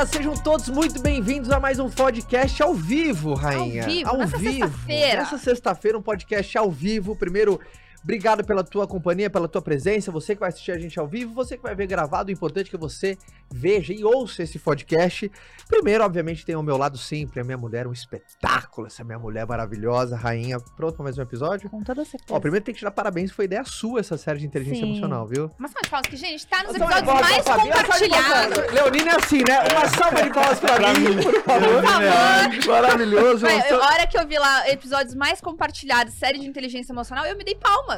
galera, sejam todos muito bem-vindos a mais um podcast ao vivo, rainha. Ao vivo, nessa sexta-feira. Nessa sexta-feira, um podcast ao vivo. Primeiro, obrigado pela tua companhia, pela tua presença. Você que vai assistir a gente ao vivo, você que vai ver gravado. O importante é que você veja e ouça esse podcast. Primeiro, obviamente, tem ao meu lado sempre a minha mulher, um espetáculo. Essa minha mulher maravilhosa, rainha. Pronto para mais um episódio? Com toda certeza. Ó, primeiro tem que te dar parabéns, foi ideia sua essa série de inteligência Sim. emocional, viu? Uma salva de palmas que, gente, tá nos episódios mais compartilhados. Leonina é assim, né? Uma salva de palmas pra, Pra mim, mim. por favor. Por favor. Maravilhoso. Eu- a hora que eu vi lá episódios mais compartilhados, série de inteligência emocional, eu me dei palmas.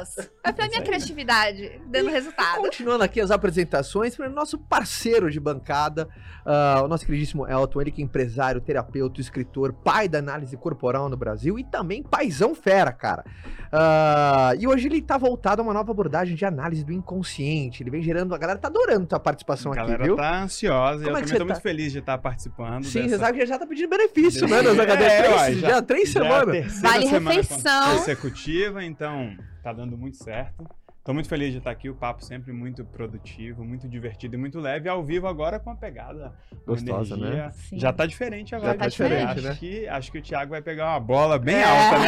Foi pela minha criatividade, dando resultado. Continuando aqui as apresentações, para o nosso parceiro de bancada, ah, o nosso queridíssimo Elton, ele que é empresário, terapeuta, escritor, pai da análise corporal no Brasil e também paizão fera, cara. Ah, e hoje ele tá voltado a uma nova abordagem de análise do inconsciente. Ele vem gerando, a galera tá adorando tua participação A aqui, galera viu? tá ansiosa e Como eu é também tô tá? muito feliz de estar participando. Sim, dessa... você sabe que já tá pedindo benefício, né? Nas HD É, três, uai, já, três já é a semanas. Vale semana refeição. consecutiva, então tá dando muito certo. Tô muito feliz de estar aqui, o papo sempre muito produtivo, muito divertido e muito leve. Ao vivo agora com a pegada Gostosa, né? Sim. Já tá diferente agora. Já tá diferente, acho né? Que, acho que o Thiago vai pegar uma bola bem É. alta, né?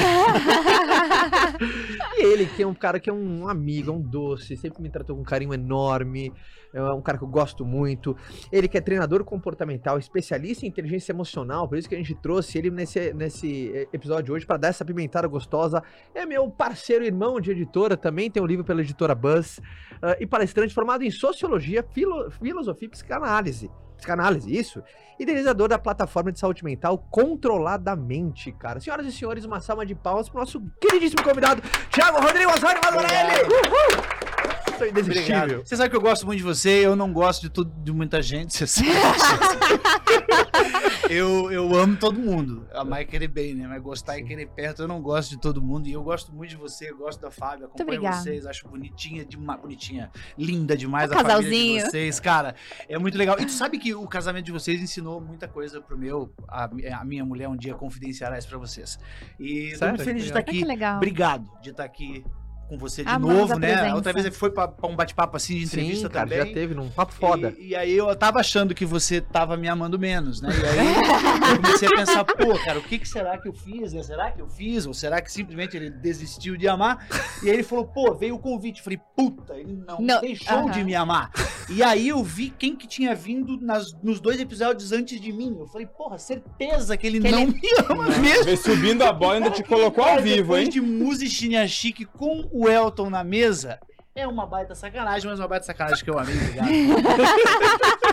E ele, que é um cara que é um amigo, é um doce, sempre me tratou com um carinho enorme, é um cara que eu gosto muito. Ele que é treinador comportamental, especialista em inteligência emocional, por isso que a gente trouxe ele nesse, nesse eh, episódio de hoje para dar essa pimentada gostosa. É meu parceiro irmão de editora, também tem um livro pela editora Buzz, ah, e palestrante formado em sociologia, filo- filosofia e psicanálise. Psicanálise, isso. Idealizador da plataforma de saúde mental Controladamente, cara. Senhoras e senhores, uma salva de palmas pro nosso queridíssimo convidado, Thiago Rodrigo Osório Mazorelli! Uhul! Sou indesistível. Obrigado. Você sabe que eu gosto muito de você, eu não gosto de, tudo, de muita gente, você sabe. eu, eu amo todo mundo. Amar e querer bem, né? Mas gostar e querer perto, eu não gosto de todo mundo. E eu gosto muito de você, eu gosto da Fábio, acompanho vocês, acho bonitinha demais, bonitinha, linda demais Um a família de casalzinho. vocês, cara. É muito legal. E tu sabe que o casamento de vocês ensinou muita coisa pro meu, a, a minha mulher um dia confidenciará isso pra vocês. E tô muito feliz de Que estar que aqui. legal. Obrigado de estar aqui com você de novo, né? presença. Outra vez foi pra, pra um bate-papo assim de entrevista Sim, cara, também. já teve num papo foda. E, e aí eu tava achando que você tava me amando menos, né? E aí eu comecei a pensar, pô, cara, o que, que será que eu fiz? né? Será que eu fiz? Ou será que simplesmente ele desistiu de amar? E aí ele falou, pô, veio o convite. Eu falei, puta, ele não, Não, deixou de me amar. E aí eu vi quem que tinha vindo nas, nos dois episódios antes de mim. Eu falei, porra, certeza que ele Que não ele- me ama mesmo. Veio subindo a bola e ainda te colocou ao vivo, hein? de Musichinha Chique com o Elton na mesa, é uma baita sacanagem, mas uma baita sacanagem que eu amei, obrigado.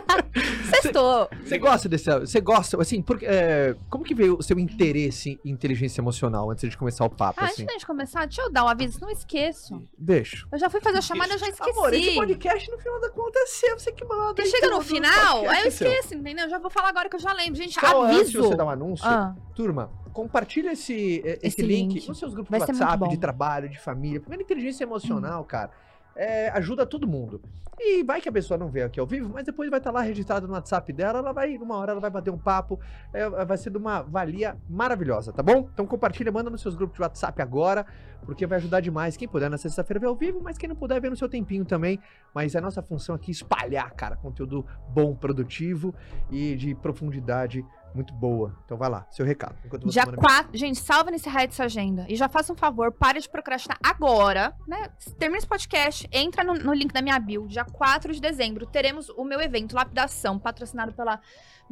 Sextou. Você gosta desse. Você gosta, assim, porque, é, como que veio o seu interesse em inteligência emocional antes de começar o papo, Ah, assim? antes da gente começar, deixa eu dar um aviso, não esqueço. Deixa. Eu já fui fazer a chamada, eu já esqueci. Amor, esse podcast no final da conta é seu, você que manda. Porque chega no final, aí eu esqueço, entendeu? Já vou falar agora que eu já lembro. Gente, Só antes de aviso. você dar um anúncio, Ah, turma, compartilha esse, eh, esse, Esse link, link. nos seus grupos Vai de WhatsApp. Hum. de trabalho, de família. Primeiro, inteligência emocional, cara, é, ajuda todo mundo. E vai que a pessoa não vê aqui ao vivo, mas depois vai estar lá registrado no WhatsApp dela, ela vai, uma hora ela vai bater um papo, é, vai ser de uma valia maravilhosa, tá bom? Então compartilha, manda nos seus grupos de WhatsApp agora, porque vai ajudar demais. Quem puder na sexta-feira ver ao vivo, mas quem não puder ver no seu tempinho também. Mas é a nossa função aqui espalhar, cara, conteúdo bom, produtivo e de profundidade muito boa. Então vai lá, seu recado. Dia manda 4. Gente, salva nesse raio dessa agenda. E já faça um favor, pare de procrastinar agora, né? Termina esse podcast, entra no, no link da minha bio. Dia 4 de dezembro, teremos o meu evento Lapidação, patrocinado pela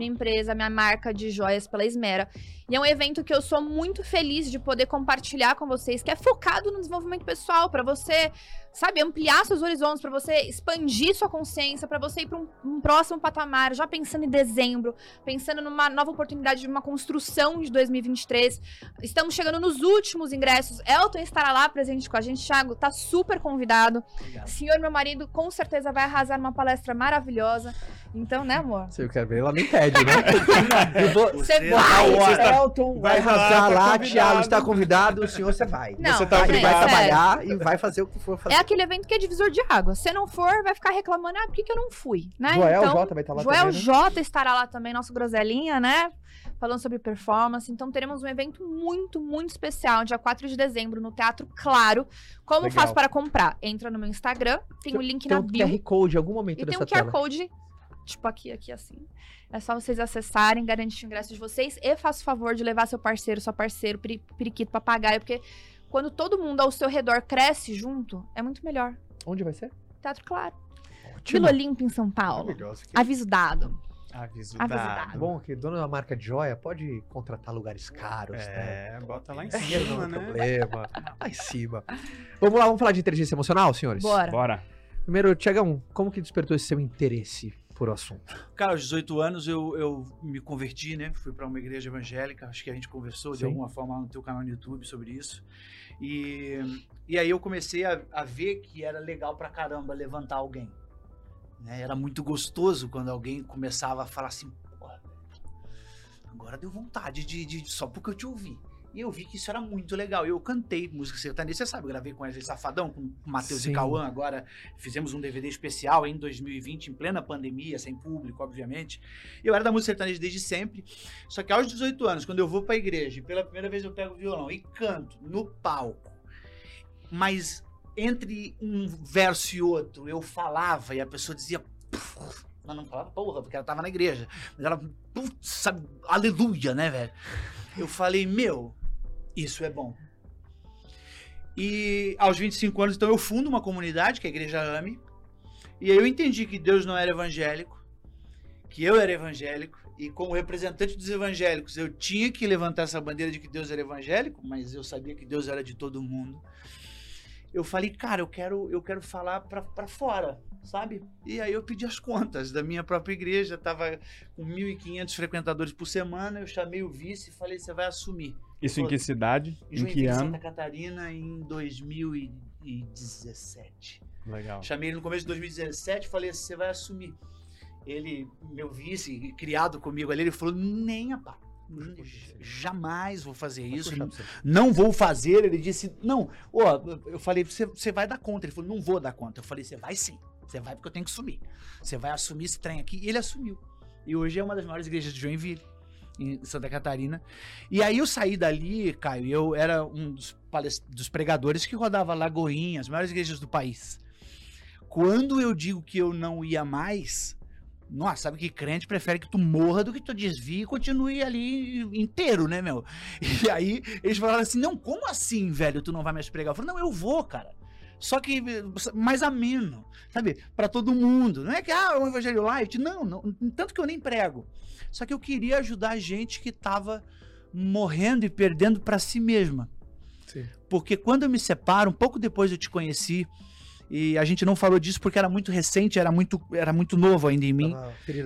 minha empresa, minha marca de joias pela Esmera. E é um evento que eu sou muito feliz de poder compartilhar com vocês, que é focado no desenvolvimento pessoal, pra você, sabe, ampliar seus horizontes, pra você expandir sua consciência, pra você ir pra um, um próximo patamar, já pensando em dezembro, pensando numa nova oportunidade de uma construção de 2023. Estamos chegando nos últimos ingressos. Elton estará lá presente com a gente. Thiago tá super convidado. Obrigado. Senhor, meu marido, com certeza vai arrasar numa palestra maravilhosa. Então, né, amor? Se eu quero ver, ela me pede, né? eu vou. Você tá vai, ótimo. Você, Elton, vai, Vai lá, arrasar tá. Thiago está convidado, o senhor você vai. Não, Você tá Vai, ele gente, vai trabalhar e vai fazer o que for fazer. É aquele evento que é divisor de água. Se não for, vai ficar reclamando, ah, por que, que eu não fui? Né? Joel então, J vai estar lá Joel também, né? J estará lá também, nosso groselinha, né? Falando sobre performance. Então teremos um evento muito, muito especial, dia 4 de dezembro, no Teatro Claro. Como Legal. faço para comprar? Entra no meu Instagram, tem o link Tem na um bio. QR Code em algum momento E tem dessa um QR tela. Code tipo aqui, aqui assim. É só vocês acessarem, garantir o ingresso de vocês e faça o favor de levar seu parceiro, sua parceiro, peri- periquito, papagaio, porque quando todo mundo ao seu redor cresce junto, é muito melhor. Onde vai ser? Teatro Claro. Ótimo. Vila Olímpia, em São Paulo. Aviso dado. Aviso Aviso dado. dado. Bom que dono da marca de joia pode contratar lugares caros, né? É, bota lá em cima, não né? problema. Lá em cima. Vamos lá, vamos falar de inteligência emocional, senhores? Bora. Bora. Primeiro, Tiagão, como que despertou esse seu interesse por assunto? Cara, aos 18 anos eu, eu me converti, né? Fui para uma igreja evangélica, acho que a gente conversou de Sim. alguma forma no teu canal no YouTube sobre isso. E, e aí eu comecei a, a ver que era legal pra caramba levantar alguém. né? Era muito gostoso quando alguém começava a falar assim, "Pô, agora deu vontade de, de- só porque eu te ouvi. E eu vi que isso era muito legal. Eu cantei música sertaneja, você sabe, eu gravei com Wesley Safadão, com Matheus e Cauã, agora fizemos um DVD especial em 2020, em plena pandemia, sem público, obviamente. Eu era da música sertaneja desde sempre. Só que aos 18 anos, quando eu vou pra igreja pela primeira vez eu pego o violão e canto no palco, mas entre um verso e outro eu falava e a pessoa dizia. Mas não falava porra, porque ela tava na igreja. Mas ela, putz, sabe, aleluia, né, velho? Eu falei, meu, isso é bom. E aos 25 anos, então, eu fundo uma comunidade, que é a Igreja AME. E aí eu entendi que Deus não era evangélico, que eu era evangélico, e como representante dos evangélicos, eu tinha que levantar essa bandeira de que Deus era evangélico, mas eu sabia que Deus era de todo mundo. Eu falei, cara, eu quero, eu quero falar pra fora, sabe? E aí eu pedi as contas da minha própria igreja, tava com 1.500 frequentadores por semana, eu chamei o vice e falei, você vai assumir. Isso em que cidade? Em que ano? Santa Catarina, em 2017. Legal. Chamei ele no começo de 2017 falei assim, você vai assumir. Ele, meu vice, criado comigo ali, ele falou, nem a pau. Jamais vou fazer isso. Não vou fazer. Ele disse, não. Ó, eu falei, você, você vai dar conta. Ele falou, não vou dar conta. Eu falei, você vai sim. Você vai porque eu tenho que assumir. Você vai assumir esse trem aqui. E ele assumiu. E hoje é uma das maiores igrejas de Joinville, em Santa Catarina. E aí eu saí dali, Caio, eu era um dos, dos pregadores que rodava Lagoinha, as maiores igrejas do país. Quando eu digo que eu não ia mais, nossa, sabe que crente prefere que tu morra do que tu desvie e continue ali inteiro, né, meu? E aí eles falaram assim: não, como assim, velho, tu não vai mais pregar? Eu falei, não, eu vou, cara. Só que mais ameno, sabe? Pra todo mundo. Não é que, ah, é um evangelho light. Não, não, tanto que eu nem prego. Só que eu queria ajudar a gente que tava morrendo e perdendo pra si mesma. Sim. Porque quando eu me separo, um pouco depois eu te conheci, e a gente não falou disso porque era muito recente, era muito, era muito novo ainda em mim.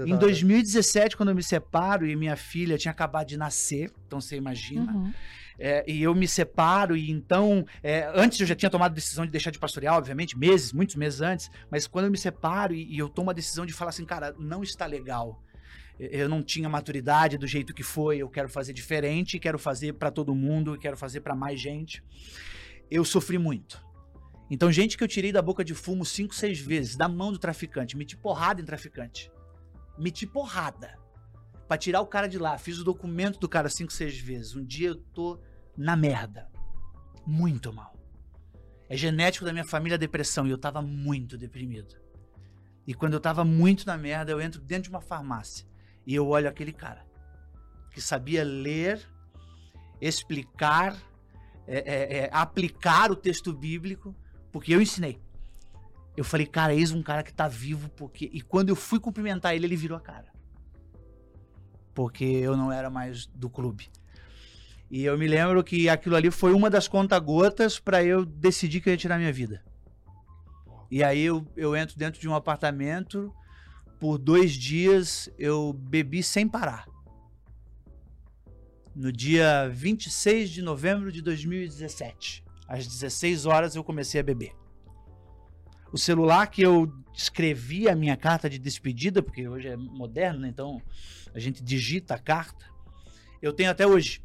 Em 2017, quando eu me separo e minha filha tinha acabado de nascer, então você imagina, Uhum. é, e eu me separo, e então, é, antes eu já tinha tomado a decisão de deixar de pastorear, obviamente, meses, muitos meses antes, mas quando eu me separo e, e eu tomo a decisão de falar assim, cara, não está legal. Eu não tinha maturidade do jeito que foi, eu quero fazer diferente, quero fazer para todo mundo, quero fazer para mais gente. Eu sofri muito. Então, gente que eu tirei da boca de fumo cinco, seis vezes, da mão do traficante, meti porrada em traficante. Meti porrada. Pra tirar o cara de lá. Fiz o documento do cara cinco, seis vezes. Um dia eu tô na merda. Muito mal. É genético da minha família a depressão e eu tava muito deprimido. E quando eu tava muito na merda, eu entro dentro de uma farmácia e eu olho aquele cara que sabia ler, explicar, é, é, é, aplicar o texto bíblico, porque eu ensinei. Eu falei, cara, eis um cara que tá vivo, porque. E quando eu fui cumprimentar ele, ele virou a cara. Porque eu não era mais do clube. E eu me lembro que aquilo ali foi uma das conta-gotas para eu decidir que eu ia tirar minha vida. E aí eu, eu entro dentro de um apartamento, por dois dias eu bebi sem parar. No dia 26 de novembro de 2017, às 16 horas, eu comecei a beber. O celular que eu escrevi a minha carta de despedida, porque hoje é moderno, né? então a gente digita a carta, eu tenho até hoje.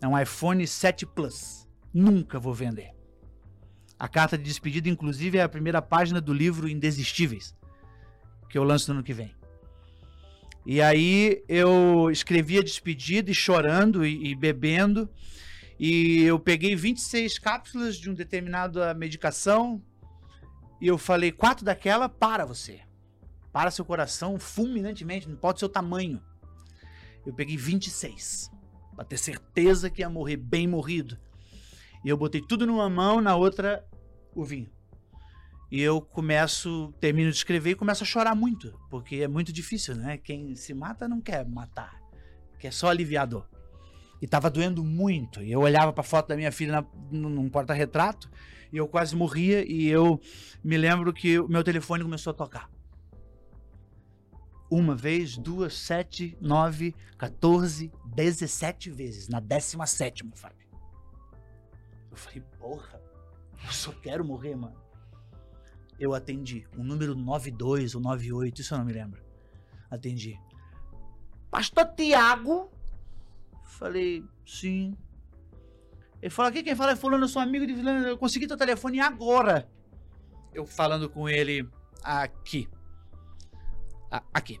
É um iPhone 7 Plus. Nunca vou vender. A carta de despedida, inclusive, é a primeira página do livro Indesistíveis, que eu lanço no ano que vem. E aí eu escrevi a despedida e chorando e, e bebendo. E eu peguei 26 cápsulas de uma determinada medicação. E eu falei, quatro daquela para você. para seu coração fulminantemente, não importa o seu tamanho. Eu peguei 26, pra ter certeza que ia morrer bem morrido. E eu botei tudo numa mão, na outra, o vinho. E eu começo, termino de escrever e começo a chorar muito, porque é muito difícil, né? Quem se mata não quer matar, quer só aliviar a dor. E tava doendo muito. E eu olhava pra foto da minha filha na, num porta-retrato e eu quase morria. E eu me lembro que o meu telefone começou a tocar. Uma vez, duas, sete, nove, 14, 17 vezes. Na décima sétima, Fábio. Eu falei, porra, eu só quero morrer, mano. Eu atendi. O número 92 ou 98, isso eu não me lembro. Atendi. Pastor Tiago? Falei, sim. Ele falou, aqui quem fala é fulano, eu sou amigo de fulano, eu consegui teu telefone agora. Eu falando com ele aqui. Aqui.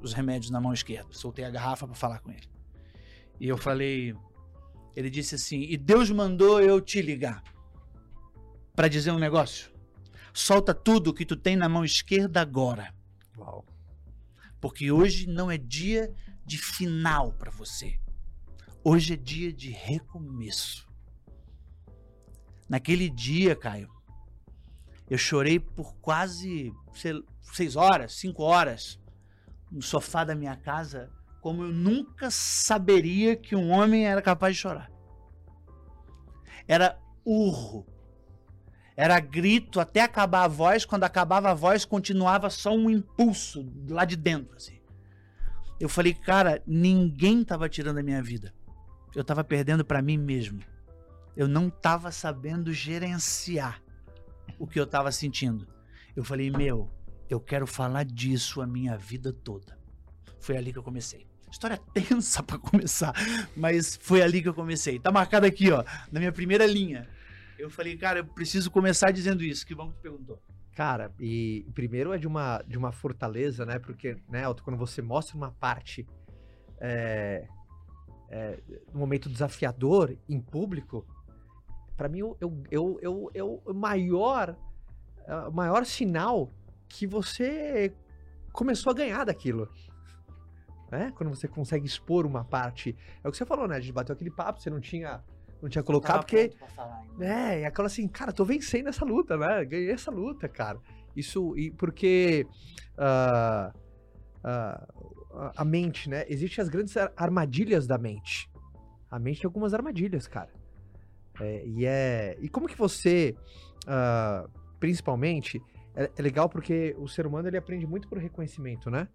Os remédios na mão esquerda. Soltei a garrafa pra falar com ele. E eu falei, ele disse assim, e Deus mandou eu te ligar pra dizer um negócio. Solta tudo que tu tem na mão esquerda agora. Uau. Porque hoje não é dia de final pra você. Hoje é dia de recomeço. Naquele dia, Caio, eu chorei por quase sei- seis horas, cinco horas, no sofá da minha casa, como eu nunca saberia que um homem era capaz de chorar. Era urro. Era grito até acabar a voz. Quando acabava a voz, continuava só um impulso lá de dentro. Assim. Eu falei, cara, ninguém tava tirando a minha vida. Eu tava perdendo pra mim mesmo. Eu não tava sabendo gerenciar o que eu tava sentindo. Eu falei, meu, eu quero falar disso a minha vida toda. Foi ali que eu comecei. História tensa pra começar, mas foi ali que eu comecei. Tá marcado aqui, ó, na minha primeira linha. Eu falei, cara, eu preciso começar dizendo isso. Que bom que tu perguntou. Cara, e primeiro é de uma, de uma fortaleza, né? Porque, né, Elton, quando você mostra uma parte é, é, um momento desafiador em público, pra mim eu, eu, eu, eu, eu- maior, é, o maior sinal que você começou a ganhar daquilo. Né? Quando você consegue expor uma parte. É o que você falou, né? A gente bateu aquele papo, você não tinha, não tinha colocado, porque. pronto pra falar ainda. É, e aquela assim, cara, tô vencendo essa luta, né? Ganhei essa luta, cara. Isso, e porque ah, ah, a- a mente, né? Existem as grandes ar- armadilhas da mente. A mente tem algumas armadilhas, cara. É, e é. E como que você, ah, principalmente, é, é legal porque o ser humano ele aprende muito por reconhecimento, né?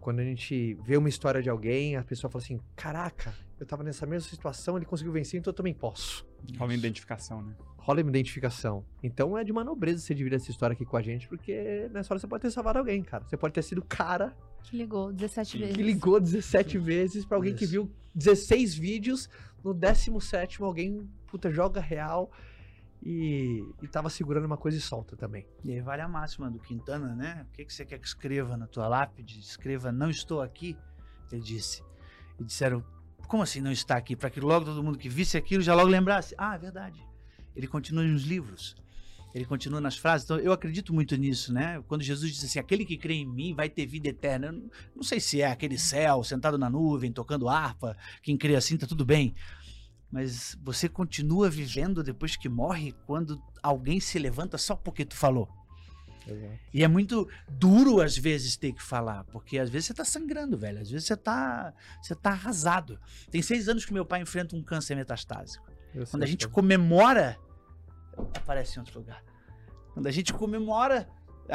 Quando a gente vê uma história de alguém, a pessoa fala assim: Caraca, eu tava nessa mesma situação, ele conseguiu vencer, então eu também posso Rola identificação, né? rola uma identificação. Então é de uma nobreza você dividir essa história aqui com a gente, porque nessa hora você pode ter salvado alguém, cara. Você pode ter sido o cara Que ligou 17 vezes. que ligou 17 vezes pra alguém que Isso. viu 16 vídeos, no 17 alguém, puta, joga real e, e tava segurando uma coisa e solta também. E aí vale a máxima do Quintana, né? O que, que você quer que escreva na tua lápide? Escreva, não estou aqui, ele disse. E disseram, como assim não está aqui? Para que logo todo mundo que visse aquilo já logo lembrasse. Ah, é verdade. Ele continua nos livros. Ele continua nas frases. Então eu acredito muito nisso, né? Quando Jesus disse assim: aquele que crê em mim vai ter vida eterna. Eu não- sei se é aquele céu sentado na nuvem, tocando harpa. Quem crê assim tá tudo bem. Mas você continua vivendo depois que morre quando alguém se levanta só porque tu falou. E é muito duro às vezes ter que falar, porque às vezes você tá sangrando, velho. Às vezes você tá, você tá arrasado. Tem seis anos que meu pai enfrenta um câncer metastásico. Quando a gente comemora, aparece em outro lugar. Quando a gente comemora,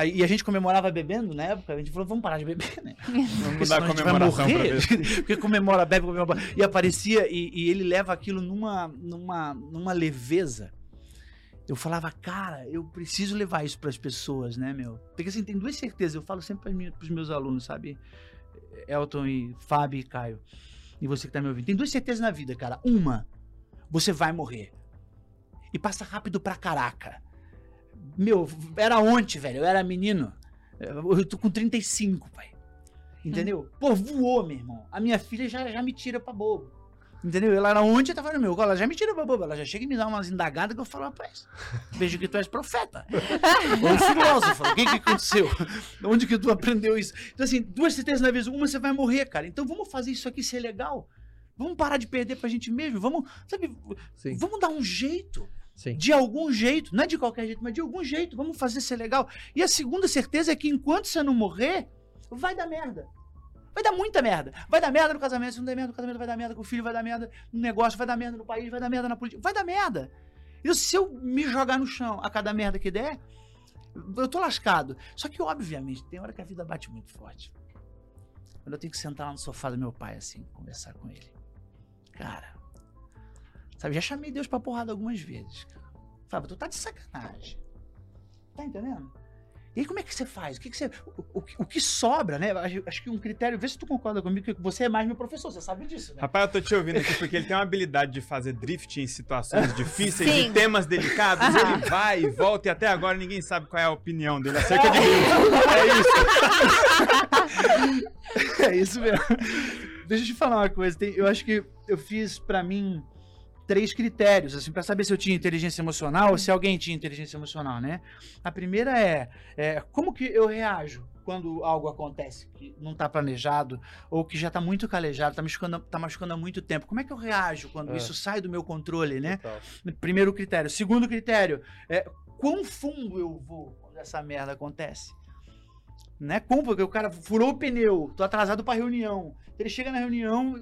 e a gente comemorava bebendo na época, a gente falou, vamos parar de beber, né? Vamos mudar a vai comemoração morrer. ver. Porque comemora, bebe, comemora. E aparecia, e, e ele leva aquilo numa, numa, numa leveza. Eu falava, cara, eu preciso levar isso para as pessoas, né, meu? Porque assim, tem duas certezas. Eu falo sempre para os meus alunos, sabe? Elton e Fábio e Caio. E você que tá me ouvindo. Tem duas certezas na vida, cara. Uma, você vai morrer. E passa rápido pra caraca. Meu, era ontem, velho. Eu era menino. Eu tô com 35, pai. Entendeu? Pô, voou, meu irmão. A minha filha já, já me tira pra bobo. Entendeu? Ela era ontem, tava no meu. Ela já me tira boba. Ela já chega e me dá umas indagadas que eu falo, rapaz, vejo que tu és profeta. Ou filósofo. O que que aconteceu? Onde que tu aprendeu isso? Então, assim, duas certezas na vez. Uma, você vai morrer, cara. Então, vamos fazer isso aqui ser legal. Vamos parar de perder pra gente mesmo. Vamos, sabe, Sim, vamos dar um jeito. sim. De algum jeito. Não é de qualquer jeito, mas de algum jeito. Vamos fazer ser legal. E a segunda certeza é que enquanto você não morrer, vai dar merda. Vai dar muita merda. Vai dar merda no casamento. Se não der merda no casamento, vai dar merda com o filho, vai dar merda no negócio, vai dar merda no país, vai dar merda na política. Vai dar merda. E se eu me jogar no chão a cada merda que der, eu tô lascado. Só que, obviamente, tem hora que a vida bate muito forte. Quando eu tenho que sentar lá no sofá do meu pai, assim, conversar com ele. Cara, sabe, já chamei Deus pra porrada algumas vezes. cara. Fábio, tu tá de sacanagem. Tá entendendo? E aí, como é que você faz? O que, que você. O, o, o que sobra, né? Acho, acho que um critério. Vê se tu concorda comigo, que você é mais meu professor, você sabe disso, né? Rapaz, eu tô te ouvindo aqui porque ele tem uma habilidade de fazer drift em situações difíceis, Sim. de temas delicados. Ele vai e volta e até agora ninguém sabe qual é a opinião dele acerca de Deus. É isso. É isso mesmo. Deixa eu te falar uma coisa. tem- eu acho que eu fiz pra mim três critérios, assim, para saber se eu tinha inteligência emocional ou se alguém tinha inteligência emocional, né? A primeira é, é como que eu reajo quando algo acontece que não tá planejado ou que já tá muito calejado, tá machucando, tá machucando há muito tempo. Como é que eu reajo quando É. isso sai do meu controle, né? Total. Primeiro critério. Segundo critério, é quão fundo eu vou quando essa merda acontece. Né? Como porque o cara furou o pneu, tô atrasado pra reunião. Ele chega na reunião,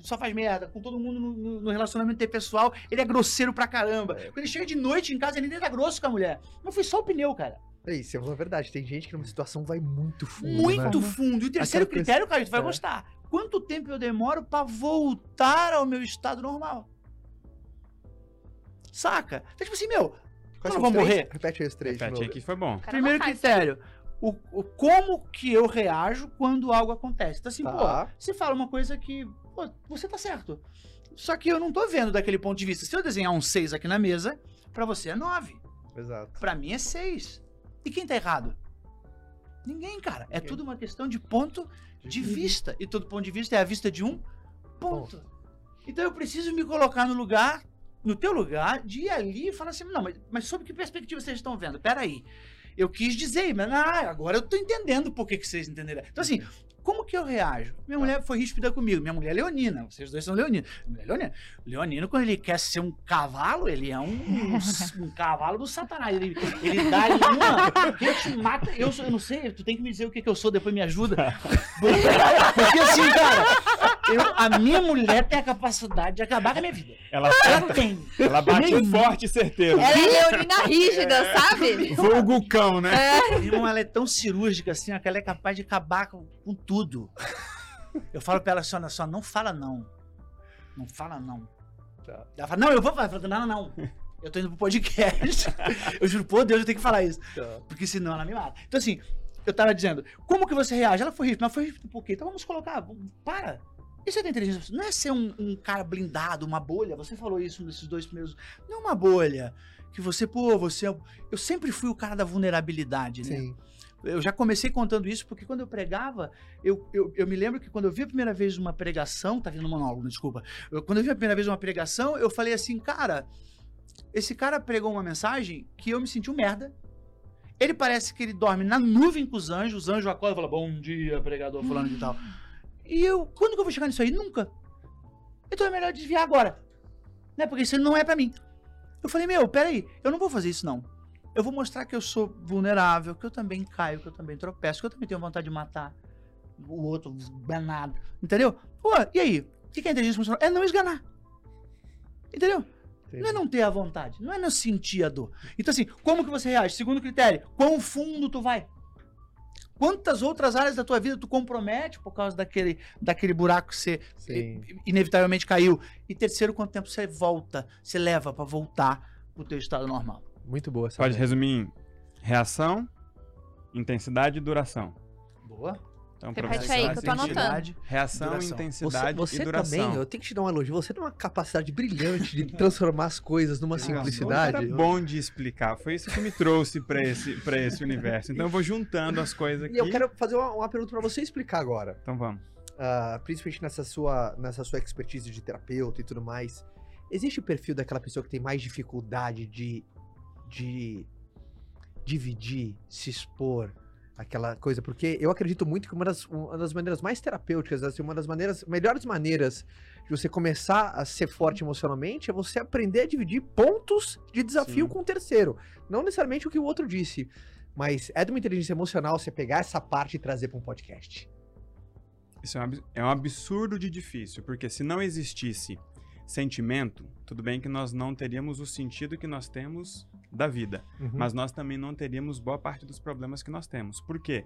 só faz merda, com todo mundo no, no- relacionamento interpessoal, ele é grosseiro pra caramba. Quando ele chega de noite em casa, ele nem tá grosso com a mulher. Mas foi só o pneu, cara. É isso, é uma verdade. Tem gente que numa situação vai muito fundo. Muito né? fundo. E o terceiro Aquela coisa- critério, Caio, tu vai É. gostar. Quanto tempo eu demoro pra voltar ao meu estado normal? Saca? Então, tipo assim, meu, Quais Eu não vou três? morrer. Repete aí os três. Repete novo. aqui, foi bom. Cara, Primeiro não faz. O, o- como que eu reajo quando algo acontece. Então, assim, Tá. pô, você fala uma coisa que, pô, você tá certo. Só que eu não tô vendo daquele ponto de vista. Se eu desenhar um 6 aqui na mesa, pra você é 9. Exato. Pra mim é 6. E quem tá errado? Ninguém, cara. É tudo uma questão de ponto de vista. E todo ponto de vista é a vista de um ponto. Então eu preciso me colocar no lugar, no teu lugar, de ir ali e falar assim, não, mas, mas sob que perspectiva vocês estão vendo? Peraí. Eu quis dizer, mas ah, agora eu tô entendendo por que, que vocês entenderam. Então, assim, como que eu reajo? Minha mulher foi ríspida comigo. Minha mulher é leonina. Vocês dois são leoninos. Minha mulher é leonina. Leonino, quando ele quer ser um cavalo, ele é um, um, um cavalo do satanás. Ele, ele dá ali uma. Ele te mata. Eu, sou- eu não sei, tu tem que me dizer o que, que eu sou, depois me ajuda. Porque assim, cara, eu- a minha mulher tem a capacidade de acabar com a minha vida. Ela, Ela não tem. ela bate Nem- forte e certeiro. Ela é leonina rígida, sabe? Vulgo cão, né? Meu irmão, ela é tão cirúrgica assim, ó, que ela é capaz de acabar com, com tudo. Eu falo pra ela assim, olha só, não fala não. Não fala não. Tá. Ela fala, não, eu vou falar. Eu falo, não, não, não. Eu tô indo pro podcast. eu juro, por Deus, eu tenho que falar isso. Tá. Porque senão ela me mata. Então assim, eu tava dizendo, como que você reage? Ela foi ríspida, mas foi ríspida por quê? Então vamos colocar, para. Isso é da inteligência. Não é ser um, um cara blindado, uma bolha. Você falou isso nesses dois primeiros. Não é uma bolha. Que você, pô, você é. Eu sempre fui o cara da vulnerabilidade, né? Sim. Eu já comecei contando isso porque quando eu pregava, eu, eu, eu me lembro que quando eu vi a primeira vez uma pregação, tá vindo um monólogo, desculpa. Eu- quando eu vi a primeira vez uma pregação, eu falei assim, cara, esse cara pregou uma mensagem que eu me senti um merda. Ele parece que ele dorme na nuvem com os anjos, os anjos acordam e falam, bom dia, pregador fulano de tal. E eu, quando que eu vou chegar nisso aí? Nunca. Então é melhor desviar agora. Né? Porque isso não é pra mim. Eu falei, meu, peraí, eu não vou fazer isso não. Eu vou mostrar que eu sou vulnerável, que eu também caio, que eu também tropeço, que eu também tenho vontade de matar o outro danado. Entendeu? Pô, e aí? O que é inteligência emocional? É não esganar. Entendeu? Não é não ter a vontade, não é não sentir a dor. Então, assim, como que você reage? Segundo critério, quão fundo tu vai? Quantas outras áreas da tua vida tu compromete por causa daquele, daquele buraco que você Sim. inevitavelmente caiu? E terceiro, quanto tempo você volta, você leva pra voltar pro teu estado normal? Muito boa essa. Pode resumir em reação, intensidade e duração. Boa. Então, pra Repete você aí, que eu tô anotando. Reação, Duração. Você, intensidade você e duração. também, eu tenho que te dar um elogio. Você tem uma capacidade brilhante de transformar as coisas numa simplicidade. Era bom de explicar. Foi isso que me trouxe pra esse, pra esse universo. Então eu vou juntando as coisas aqui. E eu quero fazer uma, uma pergunta pra você explicar agora. Então vamos. ah, principalmente nessa sua, nessa sua expertise de terapeuta e tudo mais, existe o perfil daquela pessoa que tem mais dificuldade de, de dividir, se expor, aquela coisa? Porque eu acredito muito que uma das, uma das maneiras mais terapêuticas, assim, uma das maneiras, melhores maneiras de você começar a ser forte emocionalmente é você aprender a dividir pontos de desafio Sim. com o terceiro. Não necessariamente o que o outro disse. Mas é de uma inteligência emocional você pegar essa parte e trazer para um podcast. Isso é um, é um absurdo de difícil, porque se não existisse sentimento, tudo bem que nós não teríamos o sentido que nós temos da vida, Uhum. mas nós também não teríamos boa parte dos problemas que nós temos. Por quê?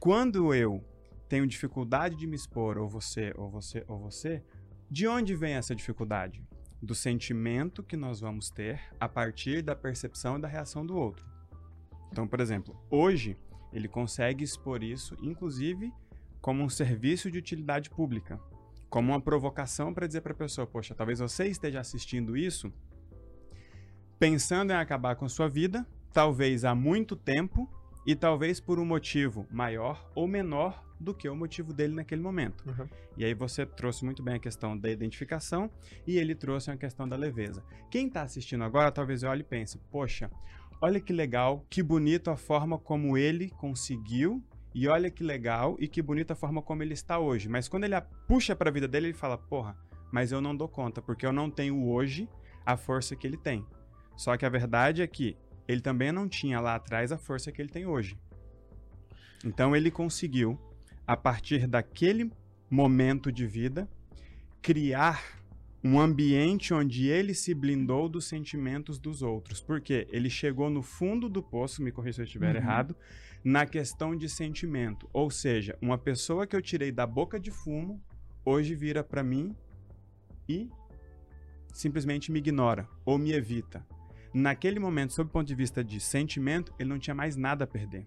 Quando eu tenho dificuldade de me expor, ou você, ou você, ou você, de onde vem essa dificuldade? Do sentimento que nós vamos ter a partir da percepção e da reação do outro. Então, por exemplo, hoje ele consegue expor isso, inclusive como um serviço de utilidade pública, como uma provocação para dizer para a pessoa: poxa, talvez você esteja assistindo isso pensando em acabar com sua vida, talvez há muito tempo e talvez por um motivo maior ou menor do que o motivo dele naquele momento. Uhum. E aí você trouxe muito bem a questão da identificação e ele trouxe a questão da leveza. Quem está assistindo agora talvez olhe e pense: poxa, olha que legal, que bonito a forma como ele conseguiu e olha que legal e que bonita a forma como ele está hoje. Mas quando ele a puxa para a vida dele, ele fala: porra, mas eu não dou conta porque eu não tenho hoje a força que ele tem. Só que a verdade é que ele também não tinha lá atrás a força que ele tem hoje. Então ele conseguiu, a partir daquele momento de vida, criar um ambiente onde ele se blindou dos sentimentos dos outros. Porque ele chegou no fundo do poço, me corrija se eu estiver Uhum. errado, na questão de sentimento. Ou seja, uma pessoa que eu tirei da boca de fumo, hoje vira para mim e simplesmente me ignora ou me evita. Naquele momento, sob o ponto de vista de sentimento, ele não tinha mais nada a perder.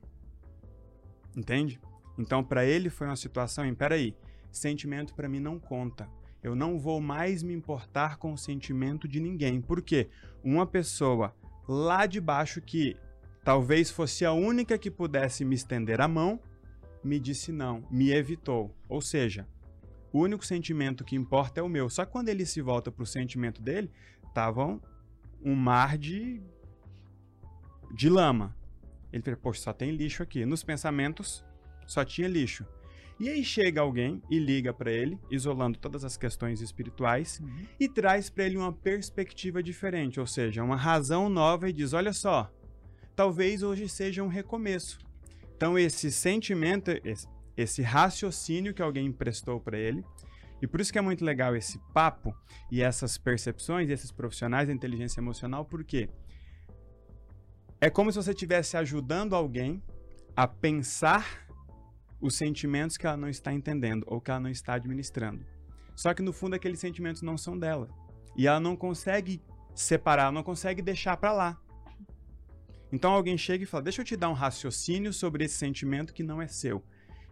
Entende? Então, para ele foi uma situação em, peraí, sentimento para mim não conta. Eu não vou mais me importar com o sentimento de ninguém. Por quê? Uma pessoa lá de baixo que talvez fosse a única que pudesse me estender a mão, me disse não, me evitou. Ou seja, o único sentimento que importa é o meu. Só que quando ele se volta pro sentimento dele, tava um mar de de lama. Ele fala, poxa, só tem lixo aqui. Nos pensamentos, só tinha lixo. E aí chega alguém e liga para ele, isolando todas as questões espirituais, e traz para ele uma perspectiva diferente, ou seja, uma razão nova e diz: olha só, talvez hoje seja um recomeço. Então esse sentimento, esse, esse raciocínio que alguém emprestou para ele, e por isso que é muito legal esse papo e essas percepções, esses profissionais da inteligência emocional, porque é como se você estivesse ajudando alguém a pensar os sentimentos que ela não está entendendo ou que ela não está administrando. Só que no fundo aqueles sentimentos não são dela. E ela não consegue separar, não consegue deixar para lá. Então alguém chega e fala: "Deixa eu te dar um raciocínio sobre esse sentimento que não é seu".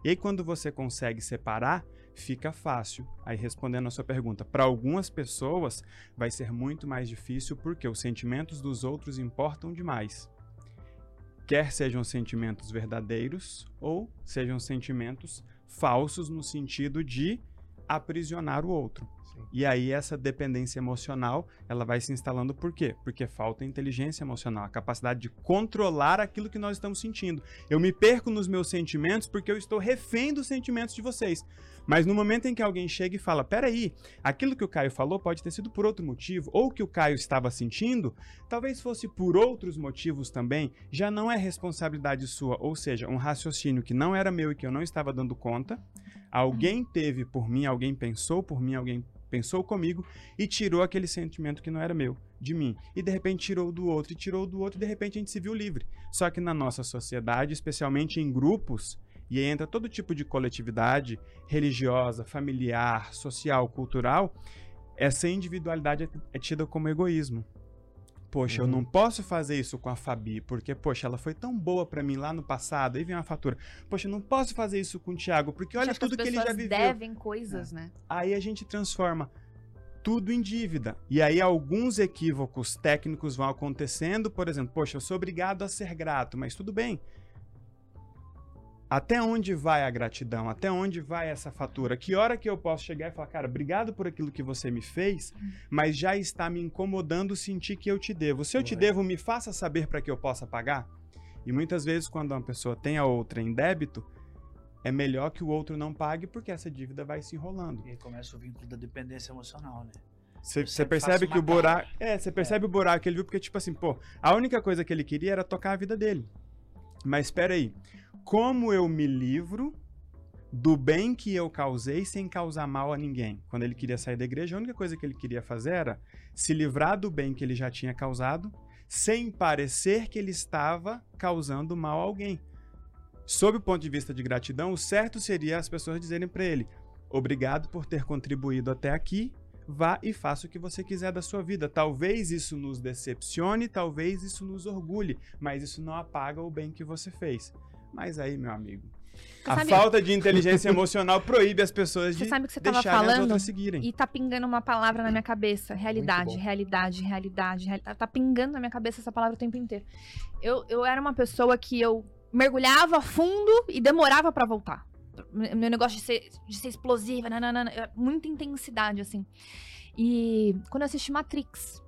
E aí quando você consegue separar, fica fácil. Aí respondendo a sua pergunta, para algumas pessoas vai ser muito mais difícil porque os sentimentos dos outros importam demais quer sejam sentimentos verdadeiros ou sejam sentimentos falsos no sentido de aprisionar o outro. E aí essa dependência emocional, ela vai se instalando por quê? Porque falta inteligência emocional, a capacidade de controlar aquilo que nós estamos sentindo. Eu me perco nos meus sentimentos porque eu estou refém dos sentimentos de vocês. Mas no momento em que alguém chega e fala, peraí, aquilo que o Caio falou pode ter sido por outro motivo, ou que o Caio estava sentindo, talvez fosse por outros motivos também, já não é responsabilidade sua, ou seja, um raciocínio que não era meu e que eu não estava dando conta, alguém teve por mim, alguém pensou por mim, alguém pensou comigo e tirou aquele sentimento que não era meu, de mim. E de repente tirou do outro, e tirou do outro, e de repente a gente se viu livre. Só que na nossa sociedade, especialmente em grupos, e aí entra todo tipo de coletividade religiosa, familiar, social, cultural, essa individualidade é- é tida como egoísmo. Poxa, eu Uhum. não posso fazer isso com a Fabi, porque, poxa, ela foi tão boa pra mim lá no passado, aí vem uma fatura. Poxa, eu não posso fazer isso com o Thiago, porque olha tudo as que ele já pessoas viveu. devem coisas, né? Aí a gente transforma tudo em dívida. E aí alguns equívocos técnicos vão acontecendo, por exemplo, poxa, eu sou obrigado a ser grato, mas tudo bem. Até onde vai a gratidão? Até onde vai essa fatura? Que hora que eu posso chegar e falar, cara, obrigado por aquilo que você me fez, mas já está me incomodando sentir que eu te devo. Se eu te devo, me faça saber para que eu possa pagar? E muitas vezes, quando uma pessoa tem a outra em débito, é melhor que o outro não pague porque essa dívida vai se enrolando. E aí começa o vínculo da dependência emocional, né? Você percebe que o buraco. É, você percebe o buraco que ele viu, porque, tipo assim, pô, a única coisa que ele queria era tocar a vida dele. Mas espera aí. Como eu me livro do bem que eu causei sem causar mal a ninguém? Quando ele queria sair da igreja, a única coisa que ele queria fazer era se livrar do bem que ele já tinha causado, sem parecer que ele estava causando mal a alguém. Sob o ponto de vista de gratidão, o certo seria as pessoas dizerem para ele: obrigado por ter contribuído até aqui, vá e faça o que você quiser da sua vida. Talvez isso nos decepcione, talvez isso nos orgulhe, mas isso não apaga o bem que você fez. Mas aí, meu amigo, Você a sabe- falta de inteligência emocional proíbe as pessoas Você de sabe o que você tava deixarem as falando? outras seguirem. E tá pingando uma palavra na minha cabeça. Realidade, realidade, realidade, realidade. Tá pingando na minha cabeça essa palavra o tempo inteiro. Eu, eu era uma pessoa que eu mergulhava fundo e demorava pra voltar. Me- Meu negócio de ser, de ser explosiva, nananana, muita intensidade, assim. E quando eu assisti Matrix,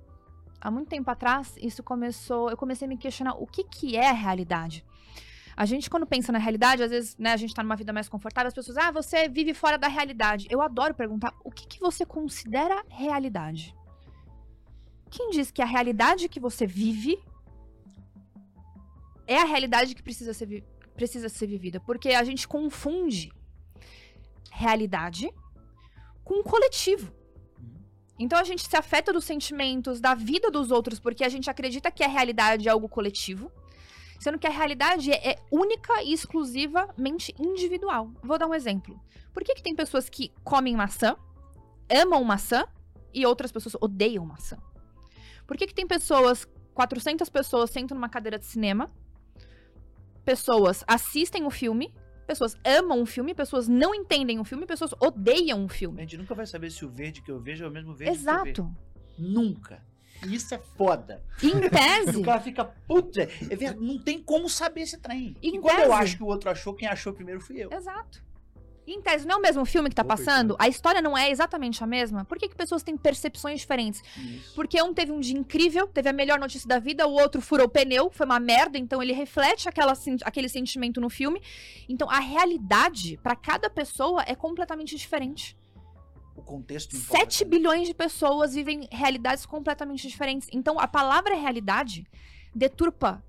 há muito tempo atrás, isso começou. Eu comecei a me questionar o que, que é a realidade. A gente, quando pensa na realidade, às vezes, né, a gente tá numa vida mais confortável, as pessoas, ah, você vive fora da realidade. Eu adoro perguntar o que, que você considera realidade. Quem diz que a realidade que você vive é a realidade que precisa ser, precisa ser vivida? Porque a gente confunde realidade com coletivo. Então a gente se afeta dos sentimentos, da vida dos outros, porque a gente acredita que a realidade é algo coletivo. Sendo que a realidade é é única e exclusivamente individual. Vou dar um exemplo. Por que, que tem pessoas que comem maçã, amam maçã, e outras pessoas odeiam maçã? Por que, que tem pessoas, 400 pessoas sentam numa cadeira de cinema, pessoas assistem o filme, pessoas amam o filme, pessoas não entendem o filme, pessoas odeiam o A filme? gente nunca vai saber se o verde que eu vejo é o mesmo verde que você vê. Exato. Nunca. E Isso é foda. Em tese, O cara fica, puta, é não tem como saber esse trem. Em e quando eu tese. acho que o outro achou, quem achou primeiro fui eu. Exato. Em tese, não é o mesmo filme que tá Boa passando? A história não é exatamente a mesma? Por que, que pessoas têm percepções diferentes? Isso. Porque um teve um dia incrível, teve a melhor notícia da vida, o outro furou o pneu, foi uma merda, então ele reflete aquela, aquele sentimento no filme. Então a realidade, pra cada pessoa, é completamente diferente. O contexto importa. 7 bilhões de pessoas vivem realidades completamente diferentes. Então a palavra realidade deturpa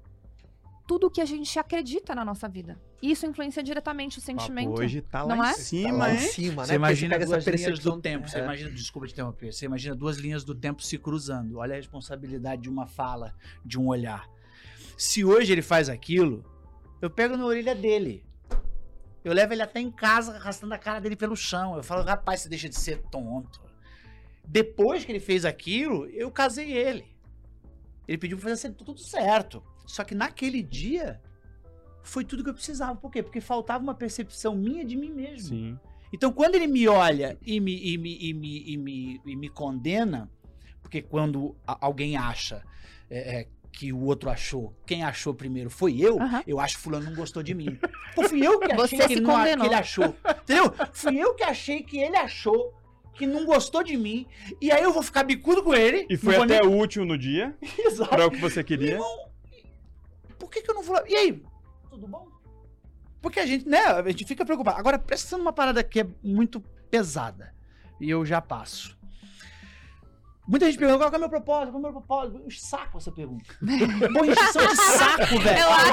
tudo que a gente acredita na nossa vida. E isso influencia diretamente o papo sentimento. hoje tá Não lá é? em Tá cima, lá em hein? cima, né? Você imagina pega duas linhas do tempo. Você É. imagina, desculpa te interromper. Você imagina duas linhas do tempo se cruzando. Olha a responsabilidade de uma fala, de um olhar. Se hoje ele faz aquilo, eu pego na orelha dele. Eu levo ele até em casa, arrastando a cara dele pelo chão. Eu falo, rapaz, você deixa de ser tonto. Depois que ele fez aquilo, eu casei ele. Ele pediu pra fazer tudo certo. Só que naquele dia, foi tudo que eu precisava. Por quê? Porque faltava uma percepção minha de mim mesmo. Sim. Então, quando ele me olha e me, e me, e me, e me, e me condena, porque quando alguém acha é, é, que o outro achou, quem achou primeiro foi eu, Aham. eu acho que fulano não gostou de mim. Pô, fui eu que achei Você que, não, que ele achou. Entendeu? Fui eu que achei que ele achou que não gostou de mim. E aí eu vou ficar bicudo com ele. E foi até útil no dia, nem... Exato. para o que você queria. Por que, que eu não vou lá? E aí? Tudo bom? Porque a gente, né? A gente fica preocupado. Agora, presta atenção numa parada que é muito pesada. E eu já passo. Muita gente pergunta qual que é o meu propósito, qual é o meu propósito. Eu saco essa pergunta. Pô, encheção de saco, velho. Eu acho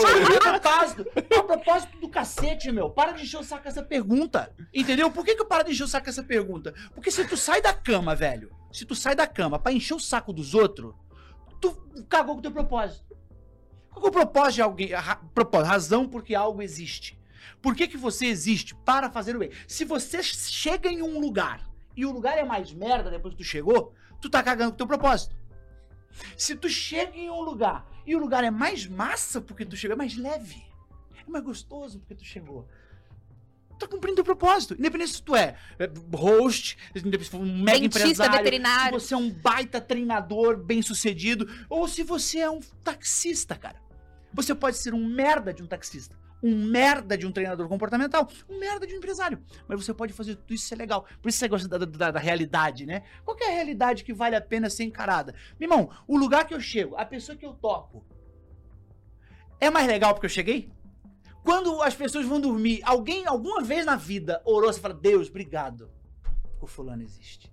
ô, ô, propósito. É o propósito do cacete, meu. Para de encher o saco essa pergunta. Entendeu? Por que, que eu paro de encher o saco com essa pergunta? Porque se tu sai da cama, velho, se tu sai da cama pra encher o saco dos outros, tu cagou com o teu propósito. Qual que é o propósito de alguém? A propósito, razão porque algo existe. Por que, que você existe? Para fazer o bem. Se você chega em um lugar e o lugar é mais merda depois que tu chegou, tu tá cagando com o teu propósito. Se tu chega em um lugar e o lugar é mais massa porque tu chegou, é mais leve, é mais gostoso porque tu chegou. Tu tá cumprindo teu propósito. Independente se tu é é, host, independente se for um mega Dentista, empresário, veterinário. se você é um baita treinador bem sucedido, ou se você é um taxista, cara. Você pode ser um merda de um taxista. Um merda de um treinador comportamental, um merda de um empresário. Mas você pode fazer tudo isso ser legal. Por isso você gosta da, da, da realidade, né? Qual é a realidade que vale a pena ser encarada? Meu irmão, o lugar que eu chego, a pessoa que eu toco, é mais legal porque eu cheguei? Quando as pessoas vão dormir, alguém alguma vez na vida orou, você fala, Deus, obrigado. O fulano existe.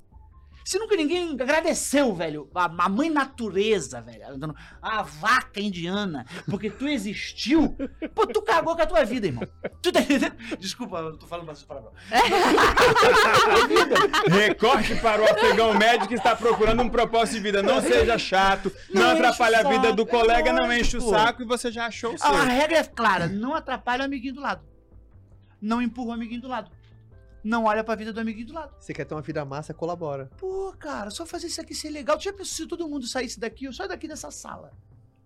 Se nunca ninguém agradeceu, velho, a, a mãe natureza, velho, a vaca indiana, porque tu existiu, pô, tu cagou com a tua vida, irmão. Tu tá entendendo? Desculpa, eu tô falando mais palavrão. Recorte para o afegão médio que está procurando um propósito de vida. Não seja chato, não, Não atrapalhe a vida do colega, não enche o saco e você já achou o seu. A regra é clara, não atrapalha o amiguinho do lado. Não empurra o amiguinho do lado. Não olha pra vida do amiguinho do lado. Você quer ter uma vida massa, colabora. Pô, cara, só fazer isso aqui ser legal. Tu já pensou se todo mundo saísse daqui? Eu saio daqui dessa sala.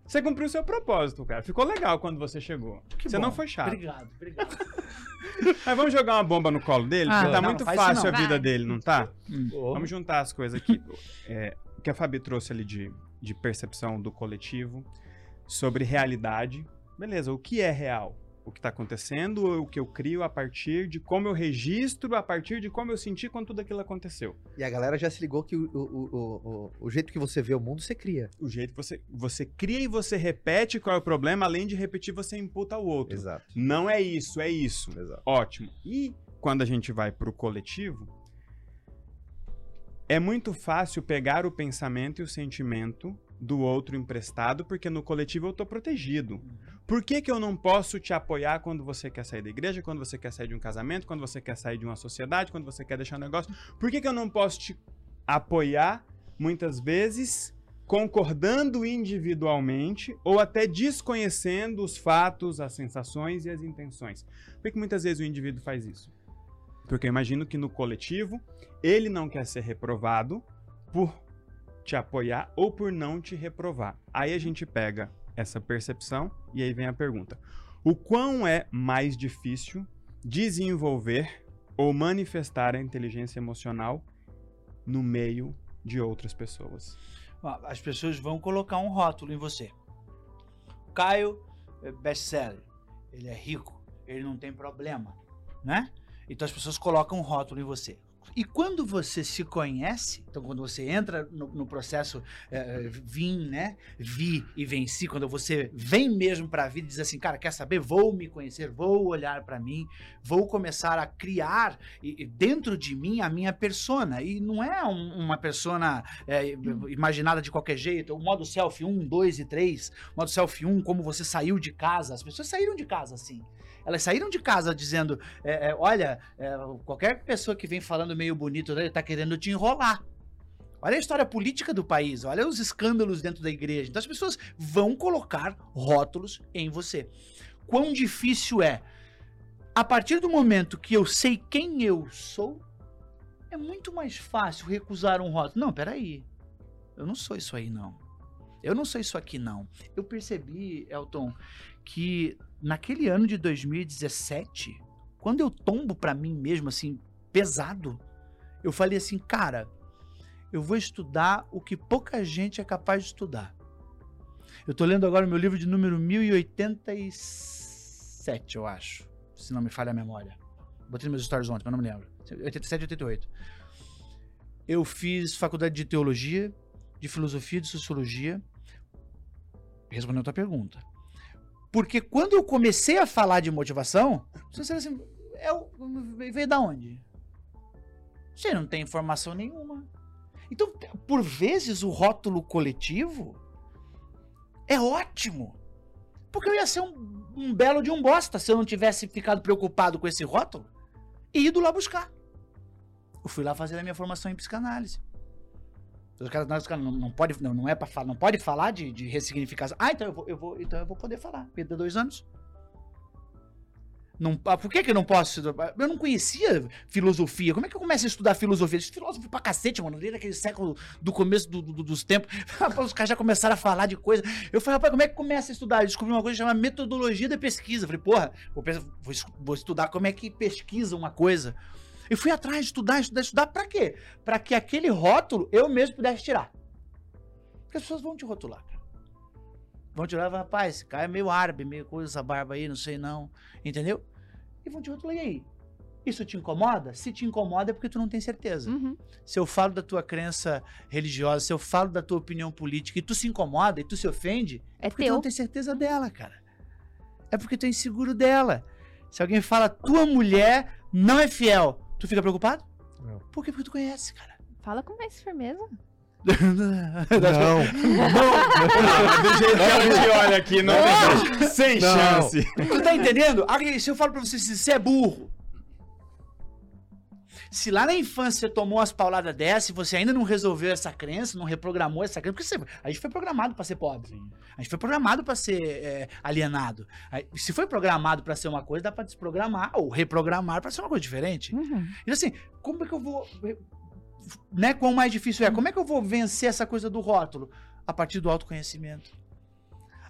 Você cumpriu o seu propósito, cara. Ficou legal quando você chegou. Que você bom. não foi chato. Obrigado, obrigado. Mas vamos jogar uma bomba no colo dele? Ah, porque tá não, muito fácil a vida Vai. dele, não tá? Ô, Vamos juntar as coisas aqui. É, o que a Fabi trouxe ali de, de percepção do coletivo, sobre realidade. Beleza, o que é real? O que está acontecendo, o que eu crio a partir de como eu registro, a partir de como eu senti quando tudo aquilo aconteceu. E a galera já se ligou que o, o, o, o, jeito que você vê o mundo, você cria. O jeito que você, você cria e você repete qual é o problema, além de repetir, você imputa ao outro. Exato. Não é isso, é isso. Exato. Ótimo. E quando a gente vai para o coletivo, é muito fácil pegar o pensamento e o sentimento do outro emprestado, porque no coletivo eu tô protegido. Por que, que eu não posso te apoiar quando você quer sair da igreja, quando você quer sair de um casamento, quando você quer sair de uma sociedade, quando você quer deixar um negócio? Por que, que eu não posso te apoiar, muitas vezes, concordando individualmente ou até desconhecendo os fatos, as sensações e as intenções? Por que, que muitas vezes o indivíduo faz isso? Porque eu imagino que no coletivo ele não quer ser reprovado por te apoiar ou por não te reprovar. Aí a gente pega essa percepção e aí vem a pergunta: o quão é mais difícil desenvolver ou manifestar a inteligência emocional no meio de outras pessoas? As pessoas vão colocar um rótulo em você. Caio é best-seller. Ele é rico. Ele não tem problema, né? Então as pessoas colocam um rótulo em você. E quando você se conhece, então quando você entra no, no processo é, vim, né? Vi e venci, quando você vem mesmo pra vida e diz assim, cara, quer saber? Vou me conhecer, vou olhar pra mim, vou começar a criar e- e dentro de mim a minha persona. E não é um- uma persona é, imaginada de qualquer jeito. O modo selfie 1, 2 e 3. Modo selfie 1, como você saiu de casa. As pessoas saíram de casa assim. Elas saíram de casa dizendo: é, é, olha, é, qualquer pessoa que vem falando meio bonito, né, tá querendo te enrolar. Olha a história política do país, olha os escândalos dentro da igreja. Então as pessoas vão colocar rótulos em você. Quão difícil é? A partir do momento que eu sei quem eu sou, é muito mais fácil recusar um rótulo. Não, peraí. Eu não sou isso aí, não. Eu não sou isso aqui, não. Eu percebi, Elton, que naquele ano de 2017, quando eu tombo pra mim mesmo, assim, pesado, eu falei assim, cara, eu vou estudar o que pouca gente é capaz de estudar. Eu tô lendo agora o meu livro de número 1087, eu acho, se não me falha a memória. Botei nos meus stories ontem, mas não me lembro. 87, 88. Eu fiz faculdade de teologia, de filosofia e de sociologia. Respondendo a tua pergunta. Porque quando eu comecei a falar de motivação, você assim, é o- veio da onde? Você não tem informação nenhuma. Então, por vezes, o rótulo coletivo é ótimo. Porque eu ia ser um, um belo de um bosta se eu não tivesse ficado preocupado com esse rótulo e ido lá buscar. Eu fui lá fazer a minha formação em psicanálise. Os caras, não, os caras não, não pode, não, não é para falar, não pode falar de, de ressignificação. Ah, então eu vou, eu vou, então eu vou poder falar. Perder dois anos. Não, ah, por que, que eu não posso? Eu não conhecia filosofia. Como é que eu começo a estudar filosofia? Esse filósofo pra cacete, mano. Desde aquele século do começo do- do- dos tempos. Os caras já começaram a falar de coisa. Eu falei, rapaz, como é que começa a estudar? Eu descobri uma coisa chamada metodologia da pesquisa. Eu falei, porra, vou, vou estudar como é que pesquisa uma coisa. Eu fui atrás, estudar, estudar, estudar. Pra quê? Pra que aquele rótulo eu mesmo pudesse tirar. Porque as pessoas vão te rotular, cara. Vão te olhar e falar, rapaz, esse cara é meio árabe, meio coisa, essa barba aí, não sei não. Entendeu? E vão te rotular, e aí? Isso te incomoda? Se te incomoda é porque tu não tem certeza. Uhum. Se eu falo da tua crença religiosa, se eu falo da tua opinião política e tu se incomoda e tu se ofende, É porque tu teu. não tem certeza dela, cara. É porque tu é inseguro dela. Se alguém fala, tua mulher não é fiel, tu fica preocupado? Não. Por quê? Porque tu conhece, cara. Fala com mais firmeza. Não. Ah, do jeito que a gente olha aqui, não tem sem Não. chance. Tu tá entendendo? Se eu falo pra você se você é burro, se lá na infância você tomou umas pauladas dessas e você ainda não resolveu essa crença, não reprogramou essa crença, porque você- a gente foi programado pra ser pobre. A gente foi programado pra ser é, alienado. Se foi programado pra ser uma coisa, dá pra desprogramar ou reprogramar pra ser uma coisa diferente. Uhum. E assim, como é que eu vou. Né, quão mais difícil é? Como é que eu vou vencer essa coisa do rótulo? A partir do autoconhecimento.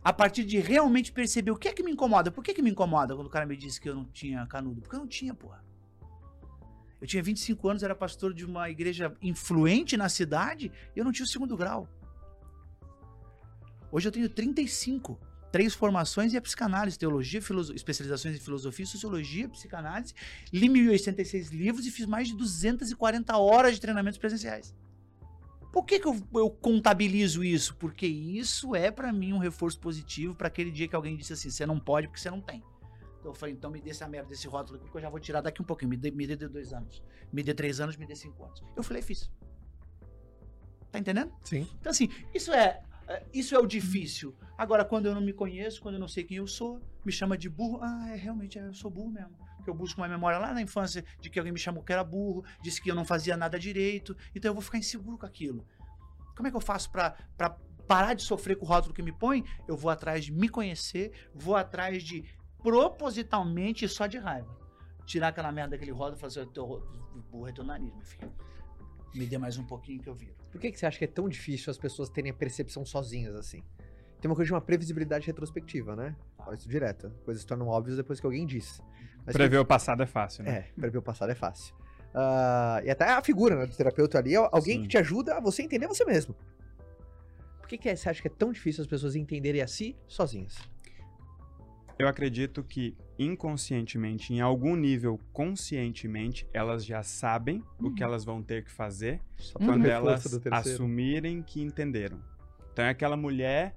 A partir de realmente perceber o que é que me incomoda. Por que, que me incomoda quando o cara me disse que eu não tinha canudo? Porque eu não tinha, porra. Eu tinha 25 anos, era pastor de uma igreja influente na cidade e eu não tinha o segundo grau. Hoje eu tenho 35. Três formações e a psicanálise, teologia, filoso- especializações em filosofia, sociologia, psicanálise. Li 1.086 livros e fiz mais de 240 horas de treinamentos presenciais. Por que, que eu, eu contabilizo isso? Porque isso é pra mim um reforço positivo pra aquele dia que alguém disse assim: você não pode porque você não tem. Então eu falei: então me dê essa merda desse rótulo aqui que eu já vou tirar daqui um pouquinho. Me dê, me dê dois anos. Me dê três anos, me dê cinco anos. Eu falei: fiz. Tá entendendo? Sim. Então, assim, isso é, é, isso é o difícil. Agora, quando eu não me conheço, quando eu não sei quem eu sou, me chama de burro. Ah, é realmente, é, eu sou burro mesmo. Porque eu busco uma memória lá na infância de que alguém me chamou que era burro, disse que eu não fazia nada direito. Então eu vou ficar inseguro com aquilo. Como é que eu faço pra parar de sofrer com o rótulo que me põe? Eu vou atrás de me conhecer, vou atrás de propositalmente e só de raiva. Tirar aquela merda daquele rótulo e falar assim: teu burro é teu nariz, meu filho. Me dê mais um pouquinho que eu viro. Por que, que você acha que é tão difícil as pessoas terem a percepção sozinhas assim? Tem uma coisa de uma previsibilidade retrospectiva, né? Fala isso direto. Coisas se tornam óbvias depois que alguém diz. Mas Prever o passado é fácil, né? É, prever o passado é fácil. Ah, e até a figura né, do terapeuta ali é alguém Sim. que te ajuda a você entender você mesmo. Por que, que é- você acha que é tão difícil as pessoas entenderem a si sozinhas? Eu acredito que inconscientemente, em algum nível conscientemente, elas já sabem o que elas vão ter que fazer Só Uhum. quando elas assumirem que entenderam. Então é aquela mulher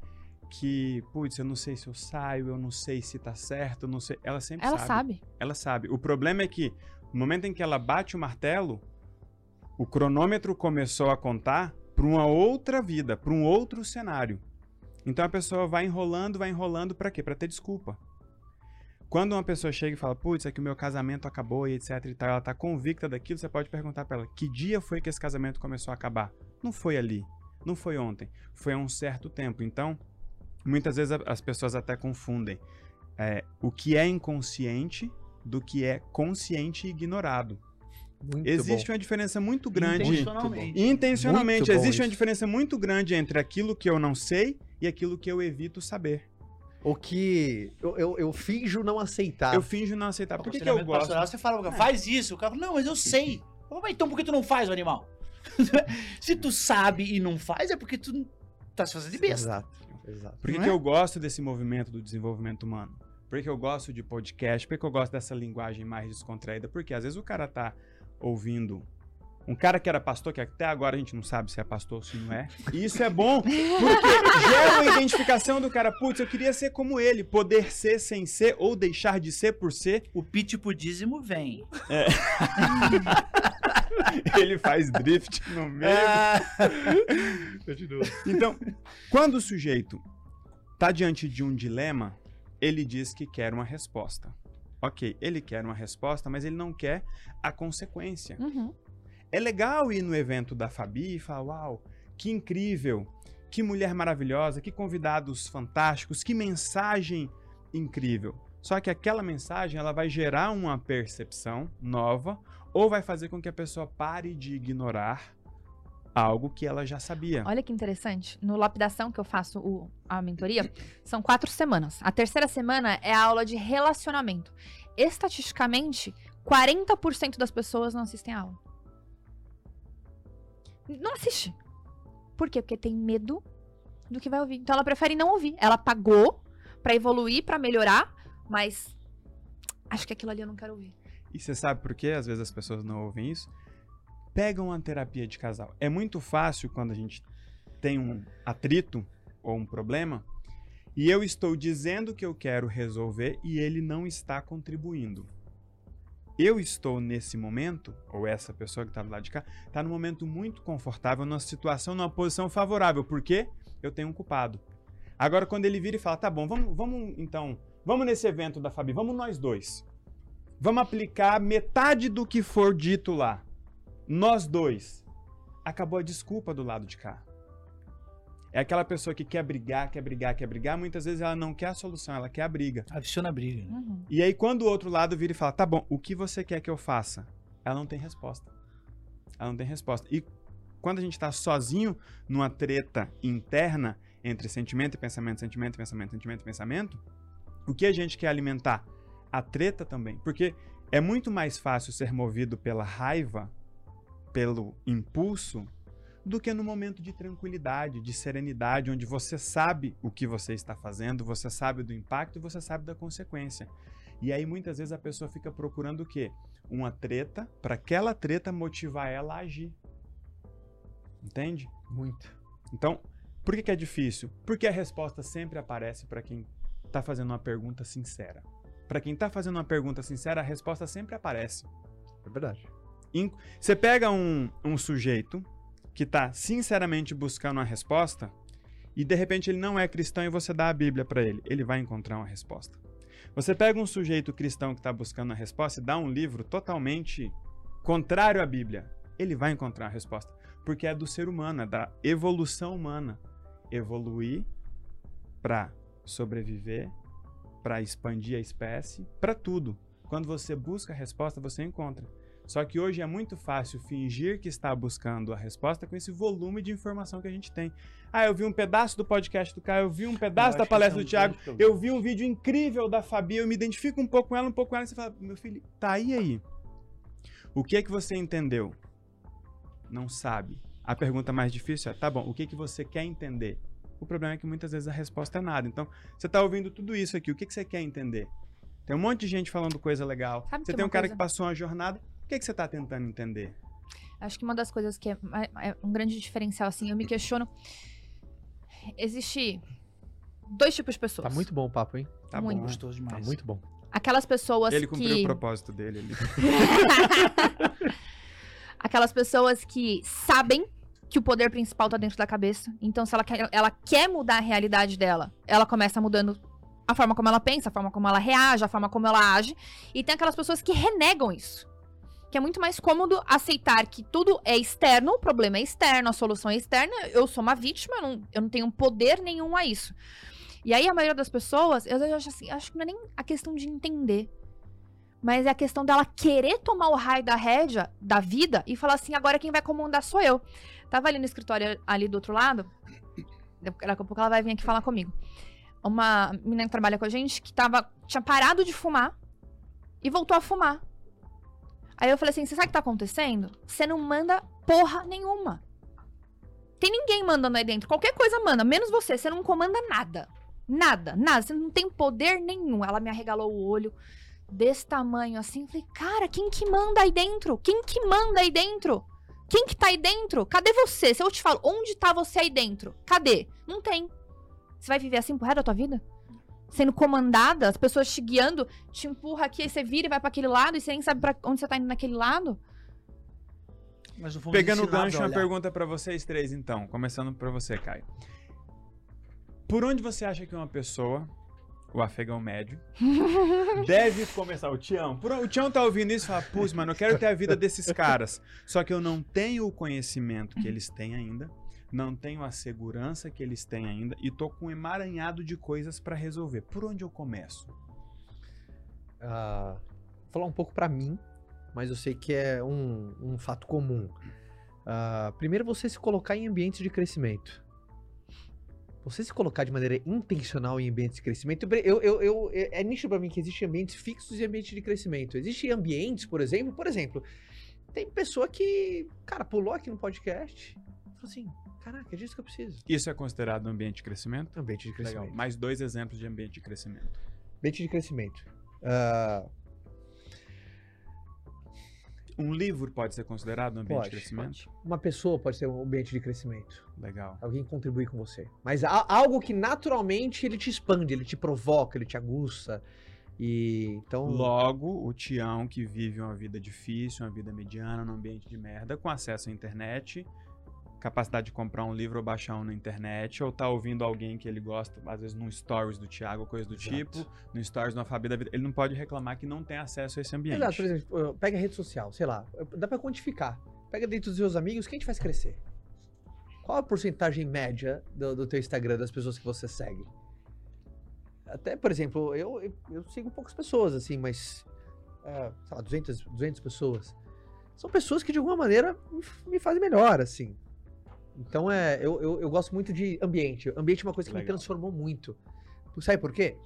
que, putz, eu não sei se eu saio, eu não sei se tá certo, eu não sei. Ela sempre Ela sabe. sabe. Ela sabe. O problema é que no momento em que ela bate o martelo, o cronômetro começou a contar para uma outra vida, para um outro cenário. Então a pessoa vai enrolando, vai enrolando para quê? Para ter desculpa. Quando uma pessoa chega e fala, putz, é que o meu casamento acabou e etc e tal, ela tá convicta daquilo, você pode perguntar para ela, que dia foi que esse casamento começou a acabar? Não foi ali, não foi ontem, foi há um certo tempo. Então, muitas vezes as pessoas até confundem é, o que é inconsciente do que é consciente e ignorado. Muito Existe bom. uma diferença muito grande. Intencionalmente. Intencionalmente, Muito existe uma isso. diferença muito grande entre aquilo que eu não sei e aquilo que eu evito saber. O que eu, eu, eu finjo não aceitar. Eu finjo não aceitar. Por que, que eu gosto? pastoral, Você fala, cara, faz isso. O cara fala, não, mas eu sei. Eu falo, "Mas então por que tu não faz, o animal? Se tu sabe e não faz, é porque tu tá se fazendo de besta. Exato, exato. Por que, Não que é? eu gosto desse movimento do desenvolvimento humano? Por que eu gosto de podcast? Por que eu gosto dessa linguagem mais descontraída? Porque às vezes o cara tá ouvindo um cara que era pastor, que até agora a gente não sabe se é pastor ou se não é. E isso é bom, porque gera uma identificação do cara. Putz, eu queria ser como ele, poder ser sem ser ou deixar de ser por ser. O pitch pro dízimo vem. Ele faz drift no meio. Ah, Então, quando o sujeito tá diante de um dilema, ele diz que quer uma resposta. Ok, ele quer uma resposta, mas ele não quer a consequência. Uhum. É legal ir no evento da Fabi e falar: Uau, que incrível, que mulher maravilhosa, que convidados fantásticos, que mensagem incrível. Só que aquela mensagem ela vai gerar uma percepção nova ou vai fazer com que a pessoa pare de ignorar algo que ela já sabia. Olha que interessante. No lapidação que eu faço o- a mentoria, são quatro semanas. A terceira semana é a aula de relacionamento. Estatisticamente, 40% das pessoas não assistem a aula. Não assiste. Por quê? Porque tem medo do que vai ouvir. Então ela prefere não ouvir. Ela pagou pra evoluir, pra melhorar, mas acho que aquilo ali eu não quero ouvir. E você sabe por que às vezes as pessoas não ouvem isso? Pegam a terapia de casal. É muito fácil quando a gente tem um atrito ou um problema e eu estou dizendo que eu quero resolver e ele não está contribuindo. Eu estou nesse momento, ou essa pessoa que está do lado de cá, está num momento muito confortável, numa situação, numa posição favorável, porque eu tenho um culpado. Agora, quando ele vira e fala, tá bom, vamos, vamos então, vamos nesse evento da Fabi, vamos nós dois. Vamos aplicar metade do que for dito lá. Nós dois. Acabou a desculpa do lado de cá. É aquela pessoa que quer brigar, quer brigar, quer brigar. Muitas vezes ela não quer a solução, ela quer a briga. Adiciona a briga. né? Uhum. E aí, quando o outro lado vira e fala, tá bom, o que você quer que eu faça? Ela não tem resposta. Ela não tem resposta. E quando a gente tá sozinho numa treta interna entre sentimento e pensamento, sentimento e pensamento, sentimento e pensamento, o que a gente quer alimentar? A treta também. Porque é muito mais fácil ser movido pela raiva, pelo impulso, do que no momento de tranquilidade, de serenidade, onde você sabe o que você está fazendo, você sabe do impacto e você sabe da consequência. E aí muitas vezes a pessoa fica procurando o quê? Uma treta, para aquela treta motivar ela a agir. Entende? Muito. Então, por que, que é difícil? Porque a resposta sempre aparece para quem está fazendo uma pergunta sincera. Para quem está fazendo uma pergunta sincera, a resposta sempre aparece. É verdade. Você pega um, um sujeito que está sinceramente buscando uma resposta e de repente ele não é cristão e você dá a Bíblia para ele, ele vai encontrar uma resposta. Você pega um sujeito cristão que está buscando a resposta e dá um livro totalmente contrário à Bíblia, ele vai encontrar a resposta, porque é do ser humano, é da evolução humana. Evoluir para sobreviver, para expandir a espécie, para tudo. Quando você busca a resposta, você encontra. Só que hoje é muito fácil fingir que está buscando a resposta com esse volume de informação que a gente tem. Ah, eu vi um pedaço do podcast do Caio, eu vi um pedaço Eu da palestra do é um Thiago, eu vi um vídeo incrível da Fabi, eu me identifico um pouco com ela, um pouco com ela, e você fala, meu filho, tá aí aí. O que é que você entendeu? Não sabe. A pergunta mais difícil é, tá bom, o que é que você quer entender? O problema é que muitas vezes a resposta é nada. Então, você tá ouvindo tudo isso aqui, o que, que você quer entender? Tem um monte de gente falando coisa legal. Sabe você tem um cara coisa- que passou uma jornada, o que, que você tá tentando entender? Acho que uma das coisas que é, é um grande diferencial, assim, eu me questiono. Existe dois tipos de pessoas. Tá muito bom o papo, hein? Tá Muito. bom. Gostoso Tá demais. muito bom. Aquelas pessoas Ele cumpriu que. o propósito dele. Ele... Aquelas pessoas que sabem que o poder principal tá dentro da cabeça. Então, se ela quer, ela quer mudar a realidade dela, ela começa mudando a forma como ela pensa, a forma como ela reage, a forma como ela age. E tem aquelas pessoas que renegam isso. Que é muito mais cômodo aceitar que tudo é externo, o problema é externo, a solução é externa. Eu sou uma vítima, eu não, eu não tenho poder nenhum a isso. E aí, a maioria das pessoas, eu acho assim, acho que não é nem a questão de entender. Mas é a questão dela querer tomar o raio da rédea da vida e falar assim: agora quem vai comandar sou eu. Tava ali no escritório ali do outro lado. Daqui a pouco ela vai vir aqui falar comigo. Uma menina que trabalha com a gente que tava, tinha parado de fumar e voltou a fumar. Aí eu falei assim: você sabe o que tá acontecendo? Você não manda porra nenhuma. Tem ninguém mandando aí dentro. Qualquer coisa manda, menos você. Você não comanda nada. Nada, nada. Você não tem poder nenhum. Ela me arregalou o olho desse tamanho assim. Falei, cara, quem que manda aí dentro? Quem que manda aí dentro? Quem que tá aí dentro? Cadê você? Se eu te falo, onde tá você aí dentro? Cadê? Não tem. Você vai viver assim pro resto da tua vida? Sendo comandada, as pessoas te guiando, te empurra aqui, aí você vira e vai pra aquele lado, e você nem sabe pra onde você tá indo naquele lado. Mas Pegando o gancho, a uma pergunta pra vocês três, então. Começando pra você, Caio. Por onde você acha que uma pessoa, o afegão médio, deve começar? O Tião. Por, o Tião tá ouvindo isso e fala, putz, mano, eu quero ter a vida desses caras. Só que eu não tenho o conhecimento que eles têm ainda, não tenho a segurança que eles têm ainda e tô com um emaranhado de coisas pra resolver. Por onde eu começo? Vou falar um pouco pra mim, mas eu sei que é um, um fato comum. Ah, primeiro, você se colocar em ambientes de crescimento. Você se colocar de maneira intencional em ambientes de crescimento. Eu, eu, eu- é é nítido pra mim que existem ambientes fixos e ambientes de crescimento. Existem ambientes, por exemplo, por exemplo, tem pessoa que, cara, pulou aqui no podcast. Falou assim, caraca, é disso que eu preciso. Isso é considerado um ambiente de crescimento? Ambiente de crescimento. Legal. Mais dois exemplos de ambiente de crescimento. Ambiente de crescimento. Ah, Um livro pode ser considerado um ambiente Pode, de crescimento? uma pessoa pode ser um ambiente de crescimento. Legal. Alguém contribui com você. Mas há algo que naturalmente ele te expande, ele te provoca, ele te aguça. E então. Logo, o Tião que vive uma vida difícil, uma vida mediana, num ambiente de merda, com acesso à internet, capacidade de comprar um livro ou baixar um na internet, ou tá ouvindo alguém que ele gosta, às vezes num stories do Thiago, coisa do Exato. tipo, no stories do Fabi da vida, ele não pode reclamar que não tem acesso a esse ambiente. Exato, por exemplo, pega a rede social, sei lá, dá pra quantificar. Pega dentro dos seus amigos, quem te faz crescer? Qual a porcentagem média do, do teu Instagram, das pessoas que você segue? Até, por exemplo, eu, eu, eu sigo poucas pessoas, assim, mas, é, sei lá, 200, 200 pessoas. São pessoas que, de alguma maneira, me fazem melhor, assim. Então, é, eu, eu, eu gosto muito de ambiente. Ambiente é uma coisa que me Legal. transformou muito. Sabe por quê?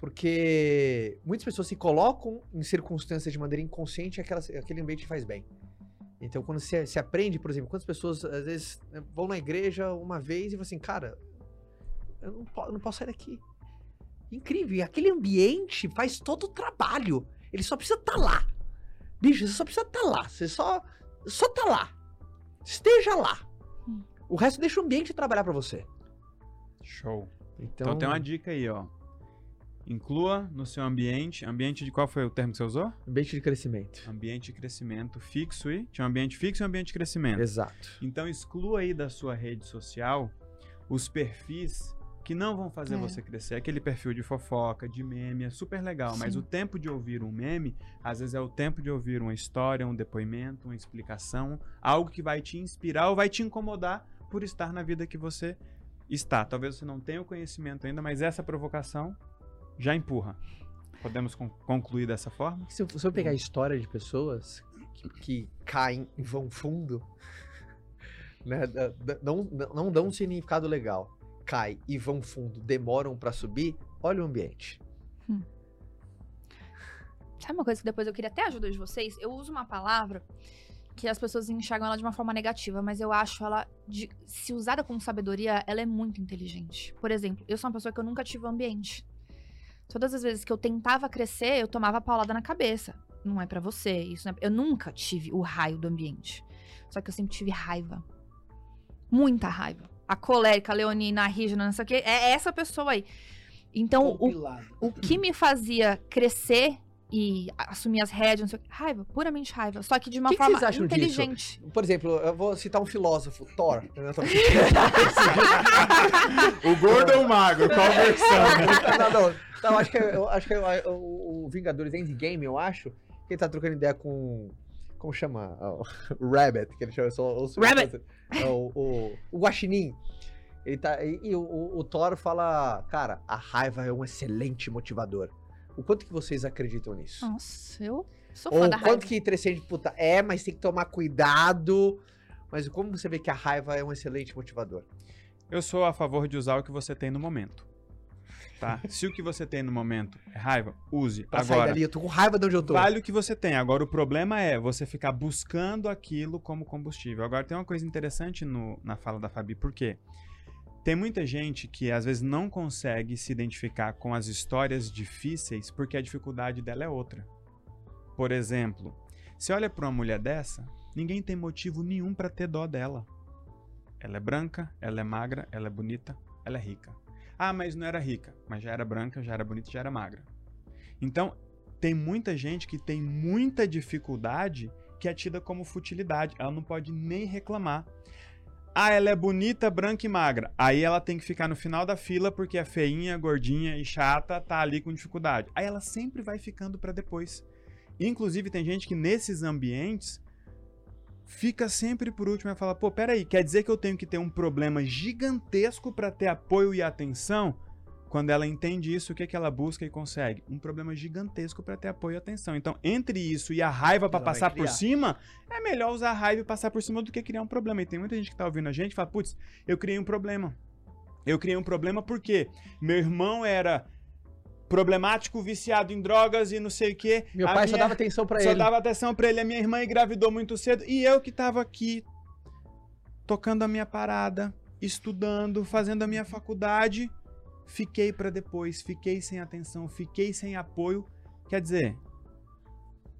Porque muitas pessoas se colocam em circunstâncias de maneira inconsciente e aquele ambiente faz bem. Então, quando você se aprende, por exemplo, quantas pessoas às vezes vão na igreja uma vez e falam assim, cara, eu não, eu não posso sair daqui. Incrível. E aquele ambiente faz todo o trabalho. Ele só precisa estar lá. Bicho, você só precisa estar lá. Você só, só tá lá. Esteja lá. O resto deixa o ambiente trabalhar pra você. Show. Então, Então tem uma dica aí, ó. Inclua no seu ambiente, ambiente de qual foi o termo que você usou? ambiente de crescimento. Ambiente de crescimento fixo e tinha um ambiente fixo e um ambiente de crescimento. Exato. Então exclua aí da sua rede social os perfis que não vão fazer É. você crescer. Aquele perfil de fofoca, de meme, é super legal, mas Sim. o tempo de ouvir um meme, às vezes é o tempo de ouvir uma história, um depoimento, uma explicação, algo que vai te inspirar ou vai te incomodar por estar na vida que você está. Talvez você não tenha o conhecimento ainda, mas essa provocação já empurra. Podemos con- concluir dessa forma? Se eu, se eu pegar a história de pessoas que, que caem e vão fundo, né, não, não dão um significado legal. Cai e vão fundo, demoram pra subir, olha o ambiente. Sabe uma coisa que depois eu queria até a ajuda de vocês? Eu uso uma palavra que as pessoas enxergam ela de uma forma negativa, mas eu acho ela, de- se usada com sabedoria, ela é muito inteligente. Por exemplo, eu sou uma pessoa que eu nunca tive um ambiente. Todas as vezes que eu tentava crescer, eu tomava paulada na cabeça. Não é pra você, isso não é... Eu nunca tive o raio do ambiente. Só que eu sempre tive raiva. Muita raiva. A colérica, a leonina, a rígida, não sei o quê. É essa pessoa aí. Então, o o que me fazia crescer e assumir as rédeas, não sei o quê, raiva, puramente raiva. Só que de uma Que que forma vocês acham disso? inteligente. Por exemplo, eu vou citar um filósofo, Thor. Eu O gordo ou o magro? Qual versão? não, não, não, acho que, é- eu acho que é o, o Vingadores Endgame, eu acho, que ele tá trocando ideia com. Como chama? Ah, O Rabbit, que ele chama. só- o- Rabbit. É, O, o, o Guaxinim. Ele tá, e e o, o Thor fala, cara, a raiva é um excelente motivador. O quanto que vocês acreditam nisso? Nossa, eu sou Ou fã o da raiva. quanto que transcende, puta, é, mas tem que tomar cuidado. Mas como você vê que a raiva é um excelente motivador? Eu sou a favor de usar o que você tem no momento. Tá? Se o que você tem no momento é raiva, use. Pra sair Agora, dali, eu tô com raiva de onde eu tô. vale o que você tem. Agora, o problema é você ficar buscando aquilo como combustível. Agora, tem uma coisa interessante no- na fala da Fabi, por quê? Tem muita gente que às vezes não consegue se identificar com as histórias difíceis porque a dificuldade dela é outra. Por exemplo, você olha para uma mulher dessa, ninguém tem motivo nenhum para ter dó dela. Ela é branca, ela é magra, ela é bonita, ela é rica. Ah, mas não era rica, mas já era branca, já era bonita, já era magra. Então, tem muita gente que tem muita dificuldade que é tida como futilidade. Ela não pode nem reclamar. Ah, ela é bonita, branca e magra. Aí ela tem que ficar no final da fila porque é feinha, gordinha e chata, tá ali com dificuldade. Aí ela sempre vai ficando pra depois. Inclusive, tem gente que nesses ambientes fica sempre por último e fala: pô, peraí, quer dizer que eu tenho que ter um problema gigantesco pra ter apoio e atenção? Quando ela entende isso, o que, que ela busca e consegue? Um problema gigantesco pra ter apoio e atenção. Então, entre isso e a raiva vai passar por cima, é melhor usar a raiva e passar por cima do que criar um problema. E tem muita gente que tá ouvindo a gente e fala: putz, eu criei um problema. Eu criei um problema porque meu irmão era problemático, viciado em drogas e não sei o quê. Meu A pai só minha- dava atenção só ele. dava atenção pra ele. A minha irmã engravidou muito cedo e eu que tava aqui tocando a minha parada, estudando, fazendo a minha faculdade, fiquei para depois, fiquei sem atenção, fiquei sem apoio. Quer dizer,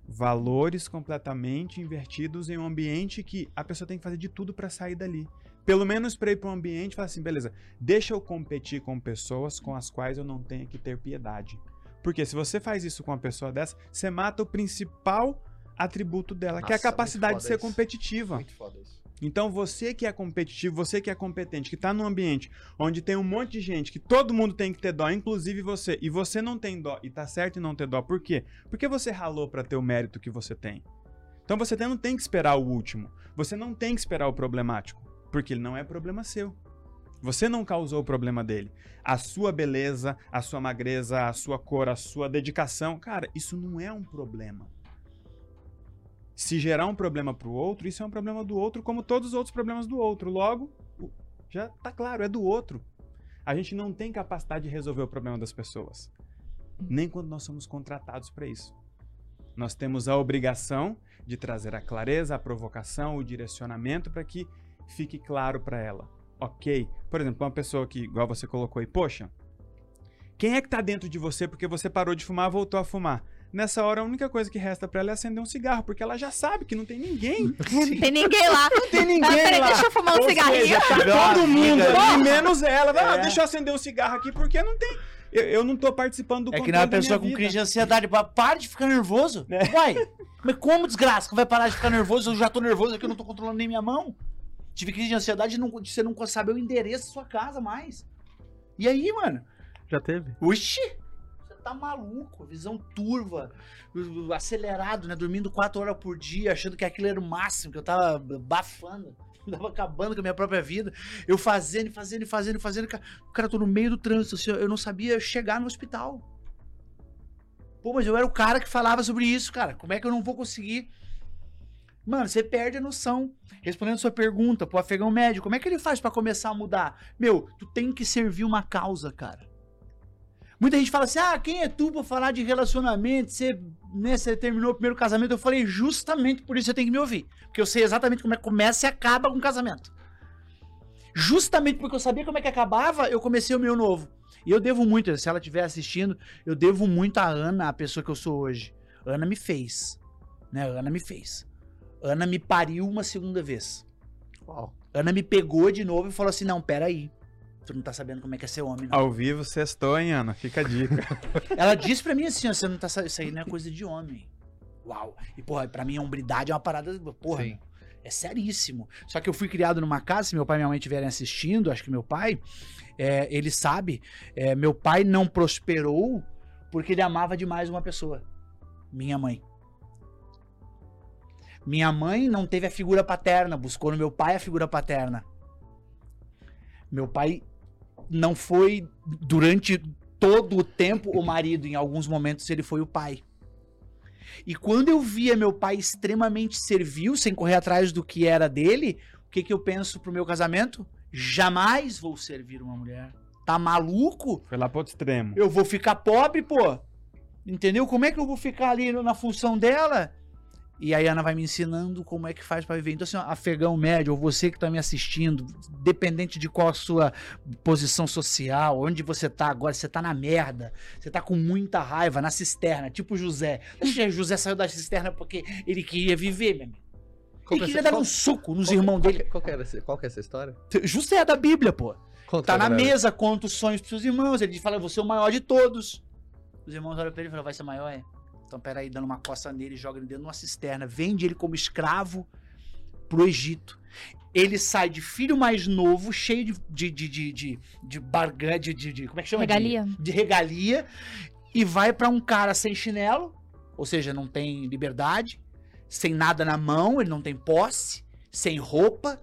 valores completamente invertidos em um ambiente que a pessoa tem que fazer de tudo para sair dali. Pelo menos para ir para um ambiente e falar assim, beleza, deixa eu competir com pessoas com as quais eu não tenho que ter piedade. Porque se você faz isso com uma pessoa dessa, você mata o principal atributo dela, que é a Nossa, capacidade de ser isso. competitiva. Muito foda isso. Então você que é competitivo, você que é competente, que tá num ambiente onde tem um monte de gente que todo mundo tem que ter dó, inclusive você, e você não tem dó, e tá certo em não ter dó, por quê? Porque você ralou pra ter o mérito que você tem. Então você não tem que esperar o último, você não tem que esperar o problemático, porque ele não é problema seu. Você não causou o problema dele. A sua beleza, a sua magreza, a sua cor, a sua dedicação, cara, isso não é um problema. Se gerar um problema pro outro, isso é um problema do outro, como todos os outros problemas do outro. Logo, o- já tá claro, é do outro. A gente não tem capacidade de resolver o problema das pessoas. Nem quando nós somos contratados para isso. Nós temos a obrigação de trazer a clareza, a provocação, o direcionamento para que fique claro para ela. Ok? Por exemplo, uma pessoa que, igual você colocou aí, poxa, quem é que tá dentro de você porque você parou de fumar, voltou a fumar? Nessa hora, a única coisa que resta para ela é acender um cigarro, porque ela já sabe que não tem ninguém. Não tem ninguém lá. Não tem ninguém Ah, peraí, lá. deixa eu fumar um Ou cigarrinho. seja, tá todo mundo ali, ali. menos ela. Ah, É. deixa eu acender um cigarro aqui, porque não tem. Eu, eu não tô participando do É que controle nem uma pessoa com vida. crise de ansiedade. pá, Para de ficar nervoso. É. Uai, mas como desgraça que vai parar de ficar nervoso? Eu já tô nervoso aqui, eu não tô controlando nem minha mão. Tive crise de ansiedade de, não, de você não saber o endereço da sua casa mais. E aí, mano? Já teve? Oxi! Tá maluco, visão turva, acelerado, né? Dormindo quatro horas por dia, achando que aquilo era o máximo, que eu tava bafando, tava acabando com a minha própria vida. Eu fazendo, fazendo, fazendo, fazendo. Cara, tô no meio do trânsito, assim, eu não sabia chegar no hospital. Pô, mas eu era o cara que falava sobre isso, cara. Como é que eu não vou conseguir? Mano, você perde a noção. Respondendo sua pergunta, pro afegão médio, como é que ele faz pra começar a mudar? Meu, tu tem que servir uma causa, cara. Muita gente fala assim: ah, quem é tu pra falar de relacionamento? Você, né, você terminou o primeiro casamento. Eu falei, justamente por isso você tem que me ouvir. Porque eu sei exatamente como é que começa e acaba com o casamento. Justamente porque eu sabia como é que acabava, eu comecei o meu novo. E eu devo muito, se ela estiver assistindo, eu devo muito a Ana, a pessoa que eu sou hoje. Ana me fez. Né? Ana me fez. Ana me pariu uma segunda vez. Uau. Ana me pegou de novo e falou assim: não, peraí. Tu não tá sabendo como é que é ser homem, não. Ao vivo, sextou, hein, Ana? Fica a dica. Ela disse pra mim assim, ó, você não tá sa- isso aí não é coisa de homem. Uau. E, porra, pra mim a hombridade é uma parada, porra, Sim. é seríssimo. Só que eu fui criado numa casa, se meu pai e minha mãe estiverem assistindo, acho que meu pai, é, ele sabe, é, meu pai não prosperou porque ele amava demais uma pessoa. Minha mãe. Minha mãe não teve a figura paterna, buscou no meu pai a figura paterna. Meu pai não foi durante todo o tempo o marido, em alguns momentos ele foi o pai. E quando eu via meu pai extremamente servil, sem correr atrás do que era dele, o que, que eu penso pro meu casamento? Jamais vou servir uma mulher. Tá maluco? Foi lá pro outro extremo. Eu vou ficar pobre, pô. Entendeu? Como é que eu vou ficar ali na função dela? E aí a Ana vai me ensinando como é que faz pra viver. Então, assim, afegão médio, ou você que tá me assistindo, dependente de qual a sua posição social, onde você tá agora, você tá na merda, você tá com muita raiva, na cisterna, tipo José. José saiu da cisterna porque ele queria viver, meu amigo. Ele é queria dar um soco nos irmãos dele. Qual que, era qual que é essa história? José é da Bíblia, pô. Conta Tá na galera. mesa, conta os sonhos pros seus irmãos. Ele fala, você é o maior de todos. Os irmãos olham pra ele e falam, vai ser maior, é? Então peraí, dando uma coça nele, joga ele dentro de uma cisterna. Vende ele como escravo pro Egito. Ele sai de filho mais novo, cheio de, de, de, de, de, de barganha, de, de, de- Como é que chama? De- Regalia. De, regalia. E vai pra um cara sem chinelo, ou seja, não tem liberdade, sem nada na mão, ele não tem posse, sem roupa,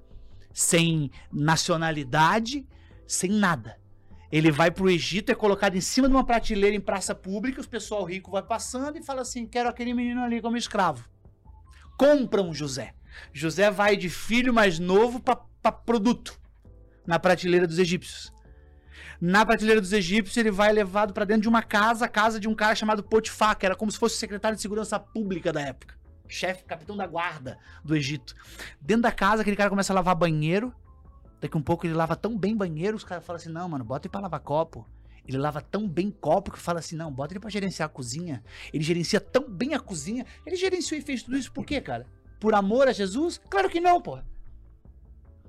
sem nacionalidade, sem nada. Ele vai pro Egito, é colocado em cima de uma prateleira em praça pública, os pessoal rico vai passando e fala assim: quero aquele menino ali como escravo. Compram José. José vai de filho mais novo para produto na prateleira dos egípcios. Na prateleira dos egípcios, ele vai levado para dentro de uma casa, a casa de um cara chamado Potifar, que era como se fosse o secretário de segurança pública da época. chefe, capitão da guarda do Egito. Dentro da casa, aquele cara começa a lavar banheiro. Daqui um pouco ele lava tão bem banheiro, os caras falam assim: não, mano, bota ele pra lavar copo. Ele lava tão bem copo que fala assim: não, bota ele pra gerenciar a cozinha. Ele gerencia tão bem a cozinha. Ele gerenciou e fez tudo isso por quê, cara? Por amor a Jesus? Claro que não, pô.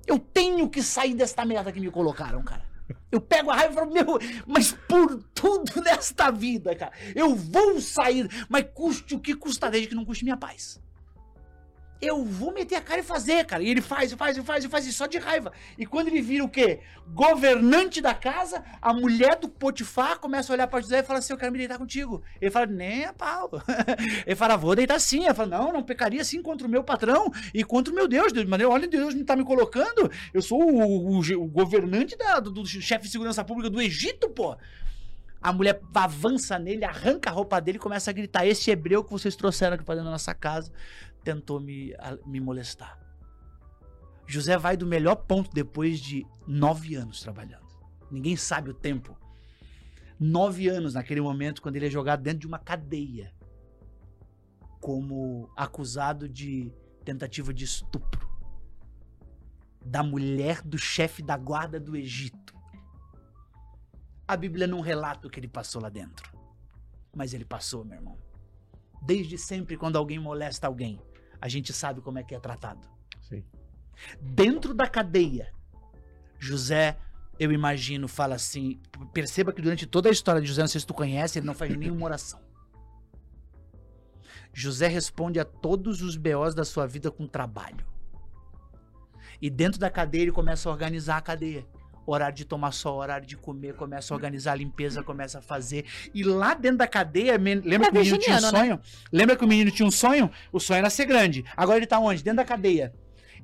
Eu tenho que sair desta merda que me colocaram, cara. Eu pego a raiva e falo, meu, mas por tudo nesta vida, cara, eu vou sair, mas custe o que custar, desde que não custe minha paz. Eu vou meter a cara e fazer, cara. E ele faz, e faz, e faz, e faz, e só de raiva. E quando ele vira o quê? Governante da casa, a mulher do Potifar começa a olhar para José e fala assim: Eu quero me deitar contigo. Ele fala: Nem a pau. Ele fala: Vou deitar sim. Ela fala: Não, não pecaria sim contra o meu patrão e contra o meu Deus. Deus mas olha, Deus não tá me colocando. Eu sou o, o, o governante da, do, do chefe de segurança pública do Egito, pô. A mulher avança nele, arranca a roupa dele e começa a gritar: Esse hebreu que vocês trouxeram aqui para dentro da nossa casa tentou me, me molestar. José vai do melhor ponto depois de nove anos trabalhando. Ninguém sabe o tempo. Nove anos naquele momento, quando ele é jogado dentro de uma cadeia, como acusado de tentativa de estupro da mulher do chefe da guarda do Egito. A Bíblia não relata o que ele passou lá dentro, mas ele passou, meu irmão. Desde sempre, quando alguém molesta alguém, a gente sabe como é que é tratado. Sim. Dentro da cadeia, José, eu imagino, fala assim. Perceba que durante toda a história de José, não sei se tu conhece, ele não faz nenhuma oração. José responde a todos os BOs da sua vida com trabalho. E dentro da cadeia ele começa a organizar a cadeia horário de tomar sol, horário de comer, começa a organizar a limpeza, começa a fazer. E lá dentro da cadeia, lembra é que o menino tinha um né? sonho? Né? Lembra que o menino tinha um sonho? O sonho era ser grande. Agora ele tá onde? Dentro da cadeia.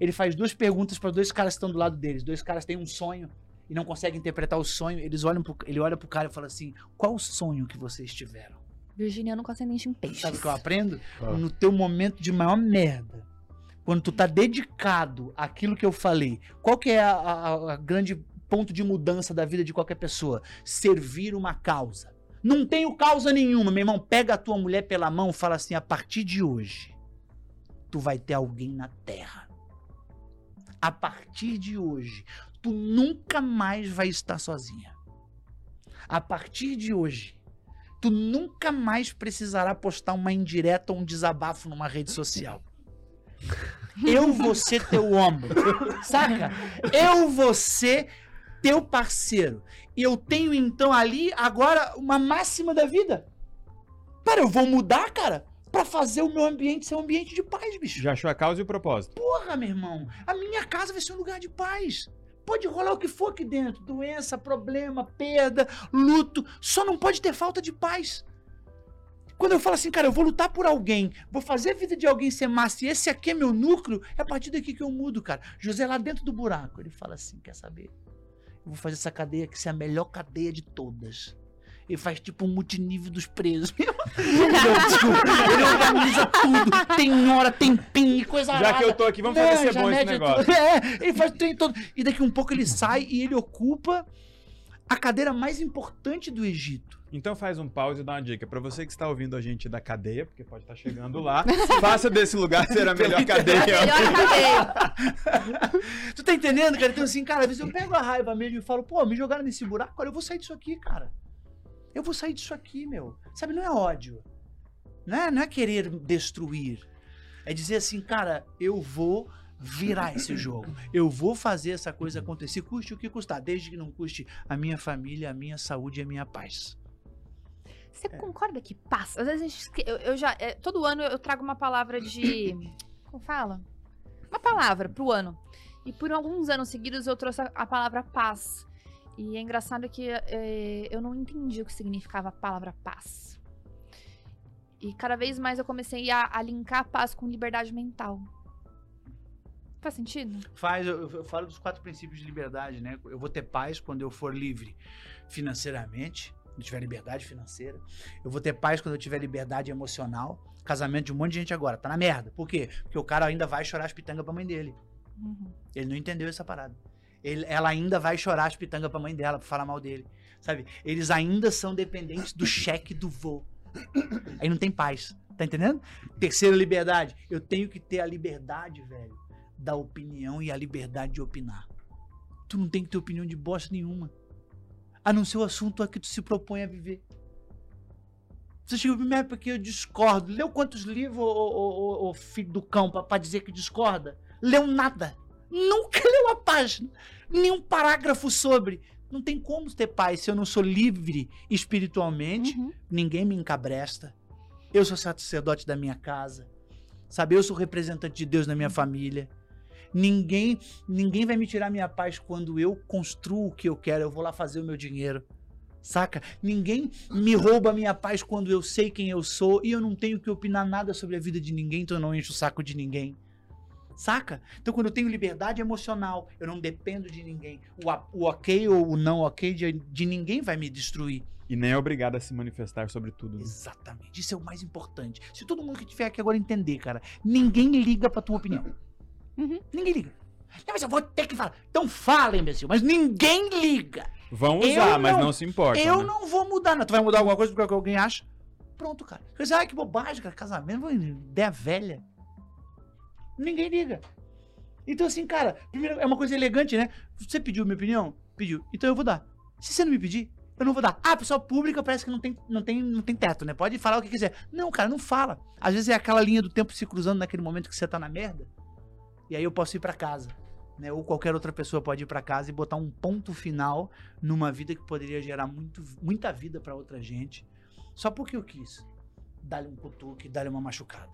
Ele faz duas perguntas para dois caras que estão do lado deles. Dois caras têm um sonho e não conseguem interpretar o sonho. Eles olham pro, ele olha pro cara e fala assim: "Qual o sonho que vocês tiveram?" Virginiano com ascendente em peixe. Sabe o que eu aprendo? Ah. No teu momento de maior merda, quando tu tá dedicado àquilo que eu falei, qual que é a, a, a grande ponto de mudança da vida de qualquer pessoa. Servir uma causa. Não tenho causa nenhuma, meu irmão. Pega a tua mulher pela mão e fala assim: a partir de hoje, tu vai ter alguém na terra. A partir de hoje, tu nunca mais vai estar sozinha. A partir de hoje, tu nunca mais precisará postar uma indireta ou um desabafo numa rede social. Eu vou ser teu ombro, saca? Eu vou ser teu parceiro. E eu tenho então ali agora uma máxima da vida. Cara, eu vou mudar, cara, para fazer o meu ambiente ser um ambiente de paz, bicho. Já achou a causa e o propósito? Porra, meu irmão. A minha casa vai ser um lugar de paz. Pode rolar o que for aqui dentro: doença, problema, perda, luto. Só não pode ter falta de paz. Quando eu falo assim, cara, eu vou lutar por alguém, vou fazer a vida de alguém ser massa e esse aqui é meu núcleo, é a partir daqui que eu mudo, cara. José lá dentro do buraco, ele fala assim: quer saber? Vou fazer essa cadeia que ser a melhor cadeia de todas. Ele faz tipo um multinível dos presos. ele organiza tudo. Tem hora, tem pin e coisa Já que eu tô aqui, vamos Não, fazer ser bom esse negócio. É, ele faz tem todo. E daqui um pouco ele sai e ele ocupa a cadeira mais importante do Egito. Então faz um pause e dá uma dica. Para você que está ouvindo a gente da cadeia, porque pode estar chegando lá, faça desse lugar ser a melhor cadeia. A melhor cadeia. tu tá entendendo, cara? Então assim, cara, às vezes eu pego a raiva mesmo e falo, pô, me jogaram nesse buraco, agora eu vou sair disso aqui, cara. Eu vou sair disso aqui, meu. Sabe, não é ódio. Não é, não é querer destruir. É dizer assim, cara, eu vou virar esse jogo. Eu vou fazer essa coisa acontecer, custe o que custar, desde que não custe a minha família, a minha saúde e a minha paz. Você é. concorda que passa? Às vezes eu, eu já. É, todo ano eu trago uma palavra de. Como fala? Uma palavra pro ano. E por alguns anos seguidos eu trouxe a, a palavra paz. E é engraçado que é, eu não entendi o que significava a palavra paz. E cada vez mais eu comecei a, a linkar a paz com liberdade mental. Faz sentido? Faz, eu, eu, falo dos quatro princípios de liberdade, né? Eu vou ter paz quando eu for livre financeiramente, quando tiver liberdade financeira. Eu vou ter paz quando eu tiver liberdade emocional. Casamento de um monte de gente agora, tá na merda. Por quê? Porque o cara ainda vai chorar as pitangas pra mãe dele. Uhum. Ele não entendeu essa parada. Ele, ela ainda vai chorar as pitangas pra mãe dela, pra falar mal dele. Sabe? Eles ainda são dependentes do cheque do vô. Aí não tem paz. Tá entendendo? Terceira liberdade. Eu tenho que ter a liberdade, velho, da opinião e a liberdade de opinar. Tu não tem que ter opinião de bosta nenhuma. A não ser o assunto a que tu se propõe a viver. Você chegou pra mim, é porque eu discordo. Leu quantos livros, ô, ô, filho do cão, pra, pra dizer que discorda? Leu nada. Nunca leu a página. Nenhum parágrafo sobre. Não tem como ter paz se eu não sou livre espiritualmente. Uhum. Ninguém me encabresta. Eu sou sacerdote da minha casa. Sabe, eu sou representante de Deus na minha família. Ninguém, ninguém vai me tirar minha paz quando eu construo o que eu quero. Eu vou lá fazer o meu dinheiro. Saca? Ninguém me rouba minha paz quando eu sei quem eu sou e eu não tenho que opinar nada sobre a vida de ninguém, então eu não encho o saco de ninguém. Saca? Então, quando eu tenho liberdade emocional, eu não dependo de ninguém. O, o ok ou o não ok de, de ninguém vai me destruir. E nem é obrigado a se manifestar sobre tudo. né? Exatamente. Isso é o mais importante. Se todo mundo que estiver aqui agora entender, cara, ninguém liga pra tua opinião. Uhum. Ninguém liga. Não, mas eu vou ter que falar. Então fala, imbecil. Mas ninguém liga. Vão usar, mas não- não se importa. eu né? não vou mudar. Não. Tu vai mudar alguma coisa porque alguém acha? Pronto, cara. Você diz, ai, que bobagem, cara. Casamento, ideia velha. Ninguém liga. Então, assim, cara, primeiro é uma coisa elegante, né? Você pediu minha opinião? Pediu. Então eu vou dar. Se você não me pedir, eu não vou dar. Ah, a pessoa pública parece que não tem, não tem, não tem teto, né? Pode falar o que quiser. Não, cara, não fala. Às vezes é aquela linha do tempo se cruzando naquele momento que você tá na merda. E aí eu posso ir pra casa. Né? Ou qualquer outra pessoa pode ir pra casa e botar um ponto final numa vida que poderia gerar muito, muita vida pra outra gente. Só porque eu quis. Dar-lhe um cutuque, dar-lhe uma machucada.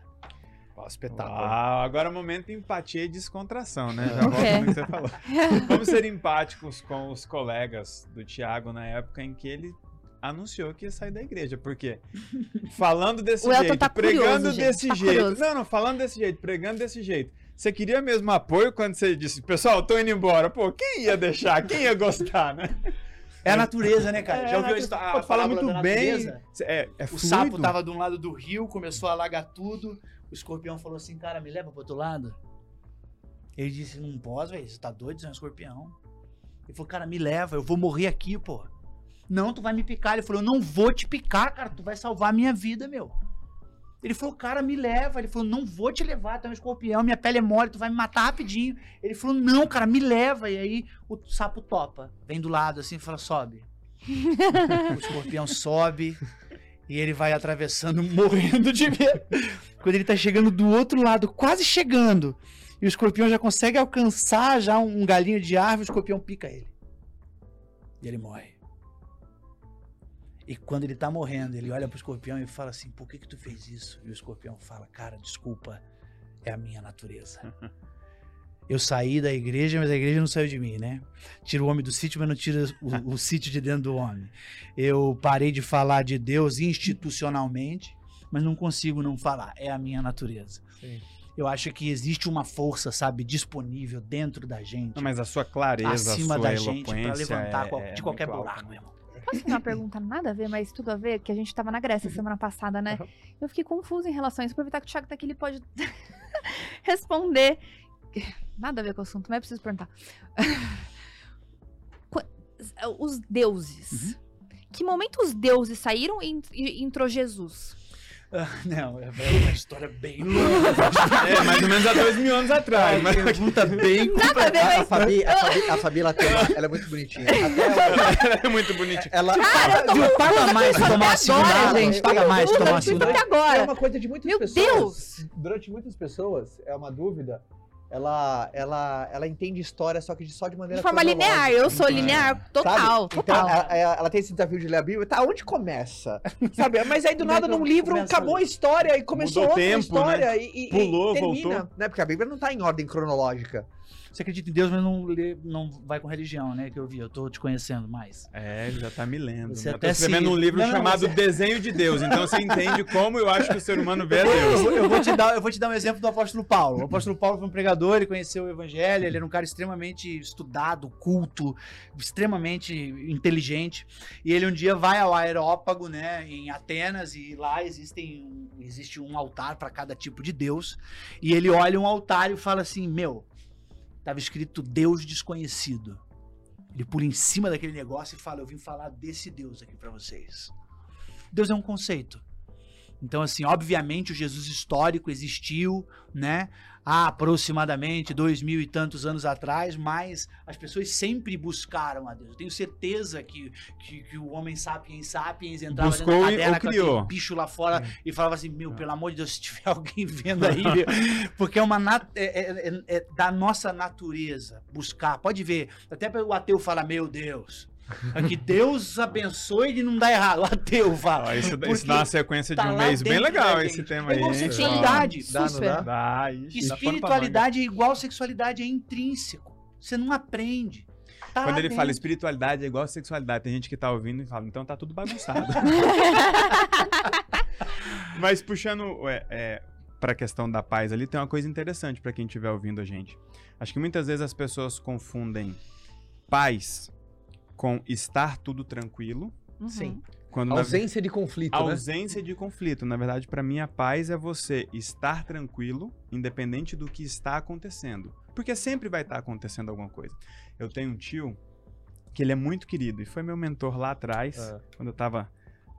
Ó, espetáculo. Uau, agora é o momento de empatia e descontração, né? Já O volto quê? no que você falou. Vamos ser empáticos com os colegas do Thiago na época em que ele anunciou que ia sair da igreja. Porque falando desse jeito, tá pregando curioso, desse tá jeito. curioso. Não, não, falando desse jeito, pregando desse jeito. Você queria mesmo apoio quando você disse, pessoal, tô indo embora. Pô, quem ia deixar? Quem ia gostar, né? É a natureza, né, cara? É, Já ouviu a, natu- a Pode falar muito da bem. É, é O sapo tava de um lado do rio, começou a alagar tudo. O escorpião falou assim, cara, me leva pro outro lado. Ele disse, não posso, velho, você tá doido, você é um escorpião. Ele falou, cara, me leva, eu vou morrer aqui, pô. Não, tu vai me picar. Ele falou, eu não vou te picar, cara, tu vai salvar a minha vida, meu. Ele falou, cara, me leva. Ele falou, não vou te levar, tu é um escorpião, minha pele é mole, tu vai me matar rapidinho. Ele falou, não, cara, me leva. E aí o sapo topa, vem do lado assim e fala, sobe. o escorpião sobe e ele vai atravessando, morrendo de medo. Quando ele tá chegando do outro lado, quase chegando, e o escorpião já consegue alcançar já um galinho de árvore, o escorpião pica ele. E ele morre. E quando ele tá morrendo, ele olha pro escorpião e fala assim: Por que que tu fez isso? E o escorpião fala: Cara, desculpa, é a minha natureza. Eu saí da igreja, mas a igreja não saiu de mim, né? Tira o homem do sítio, mas não tira o, o sítio de dentro do homem. Eu parei de falar de Deus institucionalmente, mas não consigo não falar. É a minha natureza. Sim. Eu acho que existe uma força, sabe, disponível dentro da gente, Não, mas a sua clareza, acima a sua da gente, pra levantar é- de qualquer buraco, né? meu irmão. Posso fazer uma pergunta nada a ver, mas tudo a ver? Que a gente tava na Grécia semana passada, né? Eu fiquei confusa em relação a isso. Aproveitar que o Thiago tá aqui, ele pode responder. Nada a ver com o assunto, mas eu preciso perguntar. Os deuses. Que momento os deuses saíram e entrou Jesus? Ah, Não, é uma história bem longa. É, mais ou menos há dois mil anos atrás. mas pergunta bem Nada a ver, A. Fabi, a Fabi, a Fabi ela, tem uma- ela é muito bonitinha. Até ela, é muito bonitinho. ela Viu? Paga mais tomar uma segunda gente. Paga mais tomar uma eu segunda é uma coisa de muitas Meu pessoas. Deus! Durante muitas pessoas, é uma dúvida. Ela, ela, ela entende história, só que de- só de maneira De forma linear, eu sou Entendi. linear total, Sabe? total. Então, ela, ela- tem esse desafio de ler a Bíblia. Tá, onde começa? Sabe? Mas aí do é nada num livro acabou a história e começou Mudou outra tempo, história e, e- e Pulou, termina, voltou. né? Porque a Bíblia não tá em ordem cronológica. Você acredita em Deus, mas não, lê, não vai com religião, né? Que eu vi, eu tô te conhecendo mais. É, já tá me lendo. Você né? Eu tô até escrevendo se- um livro Não, não, chamado você- Desenho de Deus. Então você entende como eu acho que o ser humano vê a Eu Deus. vou, eu vou te dar, eu vou te dar um exemplo do apóstolo Paulo. O apóstolo Paulo foi um pregador, ele conheceu o evangelho, ele era um cara extremamente estudado, culto, extremamente inteligente. E ele um dia vai ao Aerópago, né, em Atenas, e lá existem existe um altar para cada tipo de deus. E ele olha um altar e fala assim: Meu, tava escrito Deus desconhecido. Ele pula em cima daquele negócio e fala: Eu vim falar desse Deus aqui para vocês. Deus é um conceito. Então, assim, obviamente o Jesus histórico existiu, né? Há aproximadamente dois mil e tantos anos atrás, mas as pessoas sempre buscaram a Deus. Eu tenho certeza que, que, que o homem sapiens sapiens entrava Buscou dentro da e- caverna com aquele bicho lá fora e falava assim, meu, pelo amor de Deus, se tiver alguém vendo aí, meu", porque é uma nat- é, é- é- é da nossa natureza buscar. Pode ver, até o ateu fala, meu Deus, é que Deus abençoe e não dá errado. Ateu fala. Ó, isso, isso dá uma sequência de tá um lá mês bem legal da esse tema É aí. sexualidade. Dá, não dá? Dá, pra manga. Espiritualidade é igual sexualidade, é intrínseco. Você não aprende. Tá Quando ele fala dentro. espiritualidade é igual sexualidade, tem gente que tá ouvindo e fala, então tá tudo bagunçado. Mas puxando é, é, pra questão da paz ali, tem uma coisa interessante pra quem estiver ouvindo a gente. Acho que muitas vezes as pessoas confundem paz com estar tudo tranquilo, Uhum. Sim. quando na Ausência de conflito, né? ausência de conflito. Na verdade, pra mim, a paz é você estar tranquilo, independente do que está acontecendo. Porque sempre vai estar acontecendo alguma coisa. Eu tenho um tio que ele é muito querido e foi meu mentor lá atrás, Ah. quando eu tava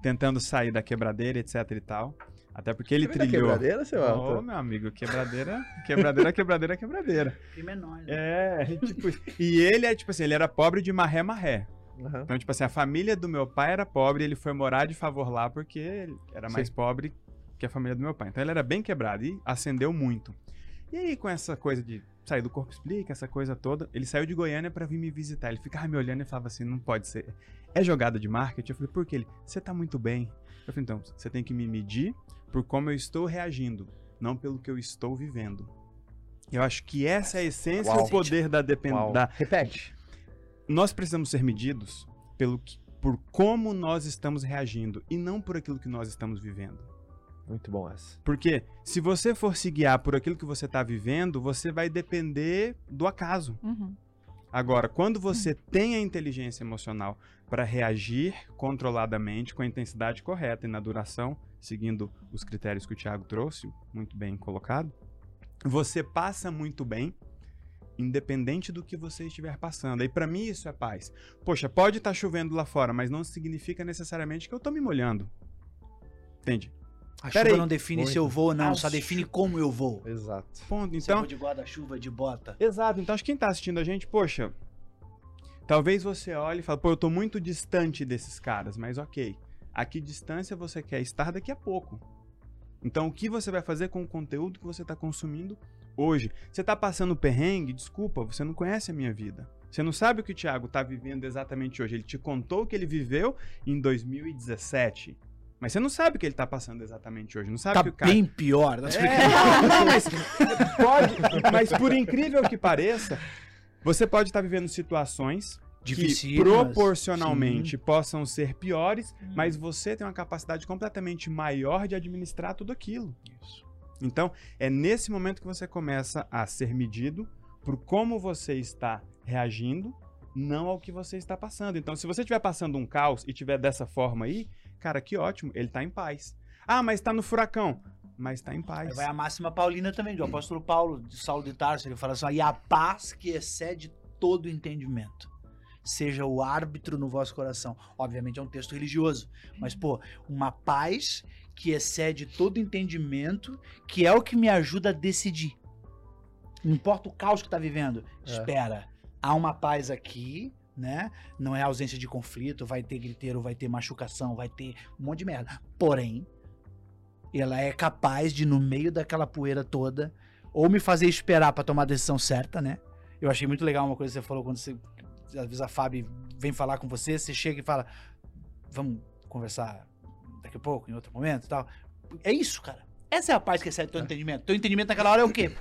tentando sair da quebradeira, etc e tal. Até porque ele da trilhou. quebradeira, seu Ô, Elton? meu amigo, quebradeira, quebradeira, quebradeira, quebradeira. Que menor, né? É, tipo, e ele é tipo assim, ele era pobre de marré marré. Aham. Então, tipo assim, a família do meu pai era pobre, ele foi morar de favor lá porque ele era mais Sim. pobre que a família do meu pai. Então ele era bem quebrado e ascendeu muito. E aí, com essa coisa de sair do corpo explica, essa coisa toda, ele saiu de Goiânia pra vir me visitar. Ele ficava me olhando e falava assim: não pode ser. É jogada de marketing? Eu falei, por quê? Ele, você tá muito bem. Eu falei, então, você tem que me medir por como eu estou reagindo, não pelo que eu estou vivendo. Eu acho que essa é a essência e Uau. o poder da dependência. Repete. Nós precisamos ser medidos pelo que- por como nós estamos reagindo e não por aquilo que nós estamos vivendo. Muito bom essa. Porque se você for se guiar por aquilo que você está vivendo, você vai depender do acaso. Uhum. Agora, quando você tem a inteligência emocional para reagir controladamente, com a intensidade correta e na duração, seguindo os critérios que o Thiago trouxe, muito bem colocado, você passa muito bem, independente do que você estiver passando. E para mim isso é paz. Poxa, pode estar chovendo lá fora, mas não significa necessariamente que eu tô me molhando. Entende? A Pera chuva aí. não define Muito. se eu vou, não, Ah, só define como eu vou. Exato. Ponto. Se eu Então, vou de guarda-chuva, de bota. Exato. Então, acho que quem tá assistindo a gente, poxa, talvez você olhe e fale, pô, eu tô muito distante desses caras, mas ok. A que distância você quer estar daqui a pouco? Então, o que você vai fazer com o conteúdo que você tá consumindo hoje? Você tá passando perrengue? Desculpa, você não conhece a minha vida. Você não sabe o que o Thiago tá vivendo exatamente hoje. Ele te contou o que ele viveu em 2017. Mas você não sabe o que ele tá passando exatamente hoje. Não sabe Tá que o cara. bem pior. Tá É, não, mas pode, mas por incrível que pareça, você pode estar vivendo situações que Dificílimas, proporcionalmente possam ser piores, Uhum. mas você tem uma capacidade completamente maior de administrar tudo aquilo. Isso. Então, é nesse momento que você começa a ser medido por como você está reagindo, não ao que você está passando. Então, se você estiver passando um caos e estiver dessa forma aí, cara, que ótimo, ele está em paz. Ah, mas está no furacão. Mas está em Aí paz. vai a máxima paulina também, do apóstolo Paulo, de Saulo de Tarso, ele fala assim, e a paz que excede todo entendimento. Seja o árbitro no vosso coração. Obviamente é um texto religioso, mas, pô, uma paz que excede todo entendimento, que é o que me ajuda a decidir. Não importa o caos que tá vivendo. É. Espera, há uma paz aqui, né? Não é ausência de conflito, vai ter griteiro, vai ter machucação, vai ter um monte de merda. Porém, ela é capaz de, no meio daquela poeira toda, ou me fazer esperar pra tomar a decisão certa, né? Eu achei muito legal uma coisa que você falou quando você. Às vezes a Fábio vem falar com você, você chega e fala: Vamos conversar daqui a pouco, em outro momento e tal. É isso, cara. Essa é a paz que excede teu entendimento. Teu entendimento naquela hora é o quê?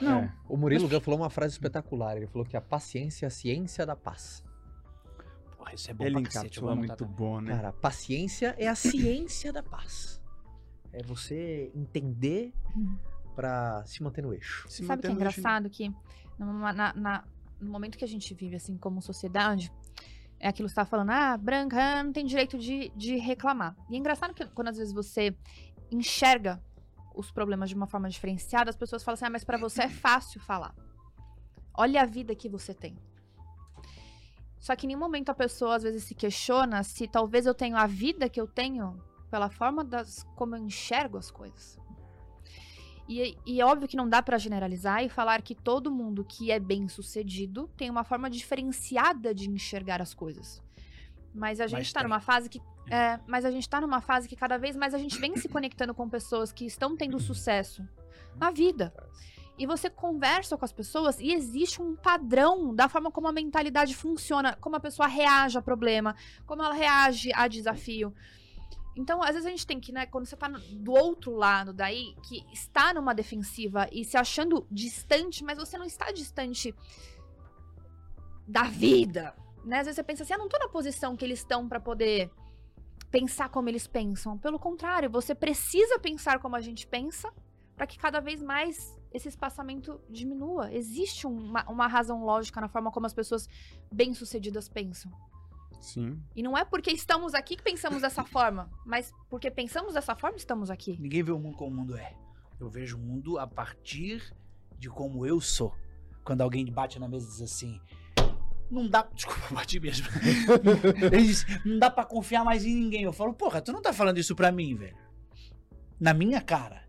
Não. É. O Murilo Gun falou uma frase espetacular. Ele falou que a paciência é a ciência da paz. Porra, isso é bom Ele pra cacete. eu anotar muito também. bom, né? Cara, a paciência é a ciência da paz. É você entender Uhum. pra se manter no eixo. Se Sabe o que é engraçado? Que na- na- no momento que a gente vive, assim, como sociedade, é aquilo que você tá falando, ah, branca ah, não tem direito de, de reclamar. E é engraçado que quando às vezes você enxerga os problemas de uma forma diferenciada, as pessoas falam assim, ah, mas pra você é fácil falar. Olha a vida que você tem. Só que em nenhum momento a pessoa às vezes se questiona se talvez eu tenha a vida que eu tenho pela forma das como eu enxergo as coisas. E, e é óbvio que não dá pra generalizar e falar que todo mundo que é bem sucedido tem uma forma diferenciada de enxergar as coisas. Mas a gente Mas tá tem. numa fase que. É, mas a gente tá numa fase que cada vez mais a gente vem se conectando com pessoas que estão tendo sucesso na vida. E você conversa com as pessoas e existe um padrão da forma como a mentalidade funciona, como a pessoa reage a problema, como ela reage a desafio. Então, às vezes a gente tem que, né, quando você tá do outro lado daí, que está numa defensiva e se achando distante, mas você não está distante da vida, né? Às vezes você pensa assim, ah, não tô na posição que eles estão pra poder pensar como eles pensam. Pelo contrário, você precisa pensar como a gente pensa para que cada vez mais esse espaçamento diminua. Existe uma, uma razão lógica na forma como as pessoas bem-sucedidas pensam. Sim. E não é porque estamos aqui que pensamos dessa forma, mas porque pensamos dessa forma estamos aqui. Ninguém vê o mundo como o mundo é. Eu vejo o mundo a partir de como eu sou. Quando alguém bate na mesa e diz assim. Não dá. Desculpa, eu bati mesmo. Ele diz, não dá pra confiar mais em ninguém. Eu falo, porra, tu não tá falando isso pra mim, velho. Na minha cara.